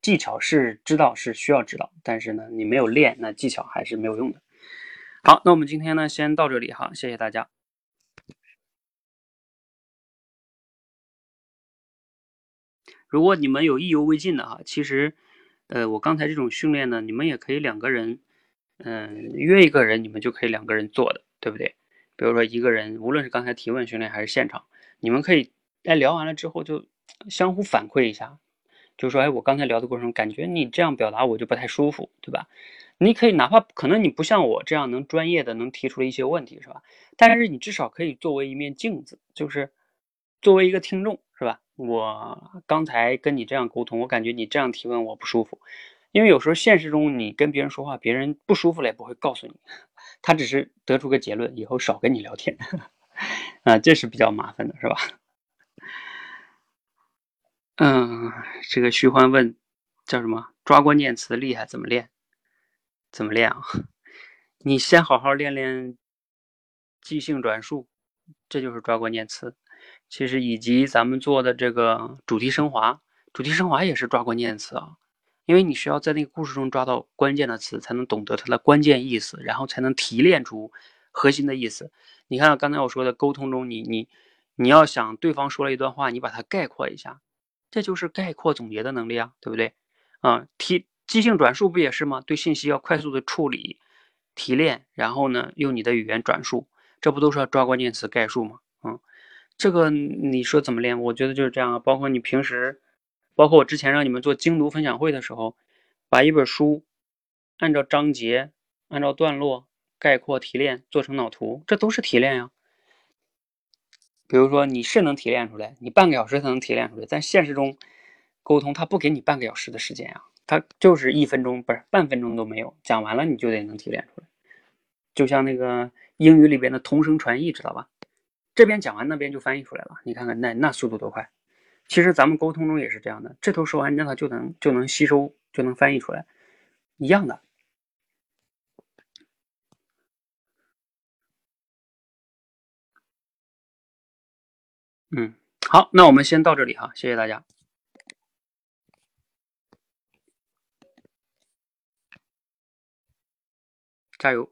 技巧是知道是需要知道，但是呢，你没有练，那技巧还是没有用的。好，那我们今天呢，先到这里哈，谢谢大家。如果你们有意犹未尽的哈，其实，呃，我刚才这种训练呢，你们也可以两个人，嗯，约一个人，你们就可以两个人做的，对不对？比如说一个人，无论是刚才提问训练还是现场，你们可以在聊完了之后就相互反馈一下，就说，哎，我刚才聊的过程，感觉你这样表达我就不太舒服，对吧？你可以哪怕可能你不像我这样能专业的能提出一些问题，是吧？但是你至少可以作为一面镜子，就是作为一个听众。我刚才跟你这样沟通，我感觉你这样提问我不舒服，因为有时候现实中你跟别人说话，别人不舒服了也不会告诉你，他只是得出个结论，以后少跟你聊天，啊，这是比较麻烦的，是吧？嗯，这个徐欢问叫什么？抓关键词厉害，怎么练？怎么练啊？你先好好练练即兴转述，这就是抓关键词。其实以及咱们做的这个主题升华，主题升华也是抓关键词啊，因为你需要在那个故事中抓到关键的词，才能懂得它的关键意思，然后才能提炼出核心的意思。你看刚才我说的沟通中，你你你要想对方说了一段话，你把它概括一下，这就是概括总结的能力啊，对不对？啊，提即兴转述不也是吗？对信息要快速的处理、提炼，然后呢用你的语言转述，这不都是要抓关键词概述吗？这个你说怎么练？我觉得就是这样啊。包括你平时，包括我之前让你们做精读分享会的时候，把一本书按照章节、按照段落概括提炼，做成脑图，这都是提炼呀。比如说你是能提炼出来，你半个小时才能提炼出来，但现实中沟通，他不给你半个小时的时间啊，他就是一分钟不是半分钟都没有，讲完了你就得能提炼出来。就像那个英语里边的同声传译，知道吧？这边讲完，那边就翻译出来了。你看看，那那速度多快！其实咱们沟通中也是这样的，这头说完，那他就能就能吸收，就能翻译出来，一样的。嗯，好，那我们先到这里哈，谢谢大家，加油！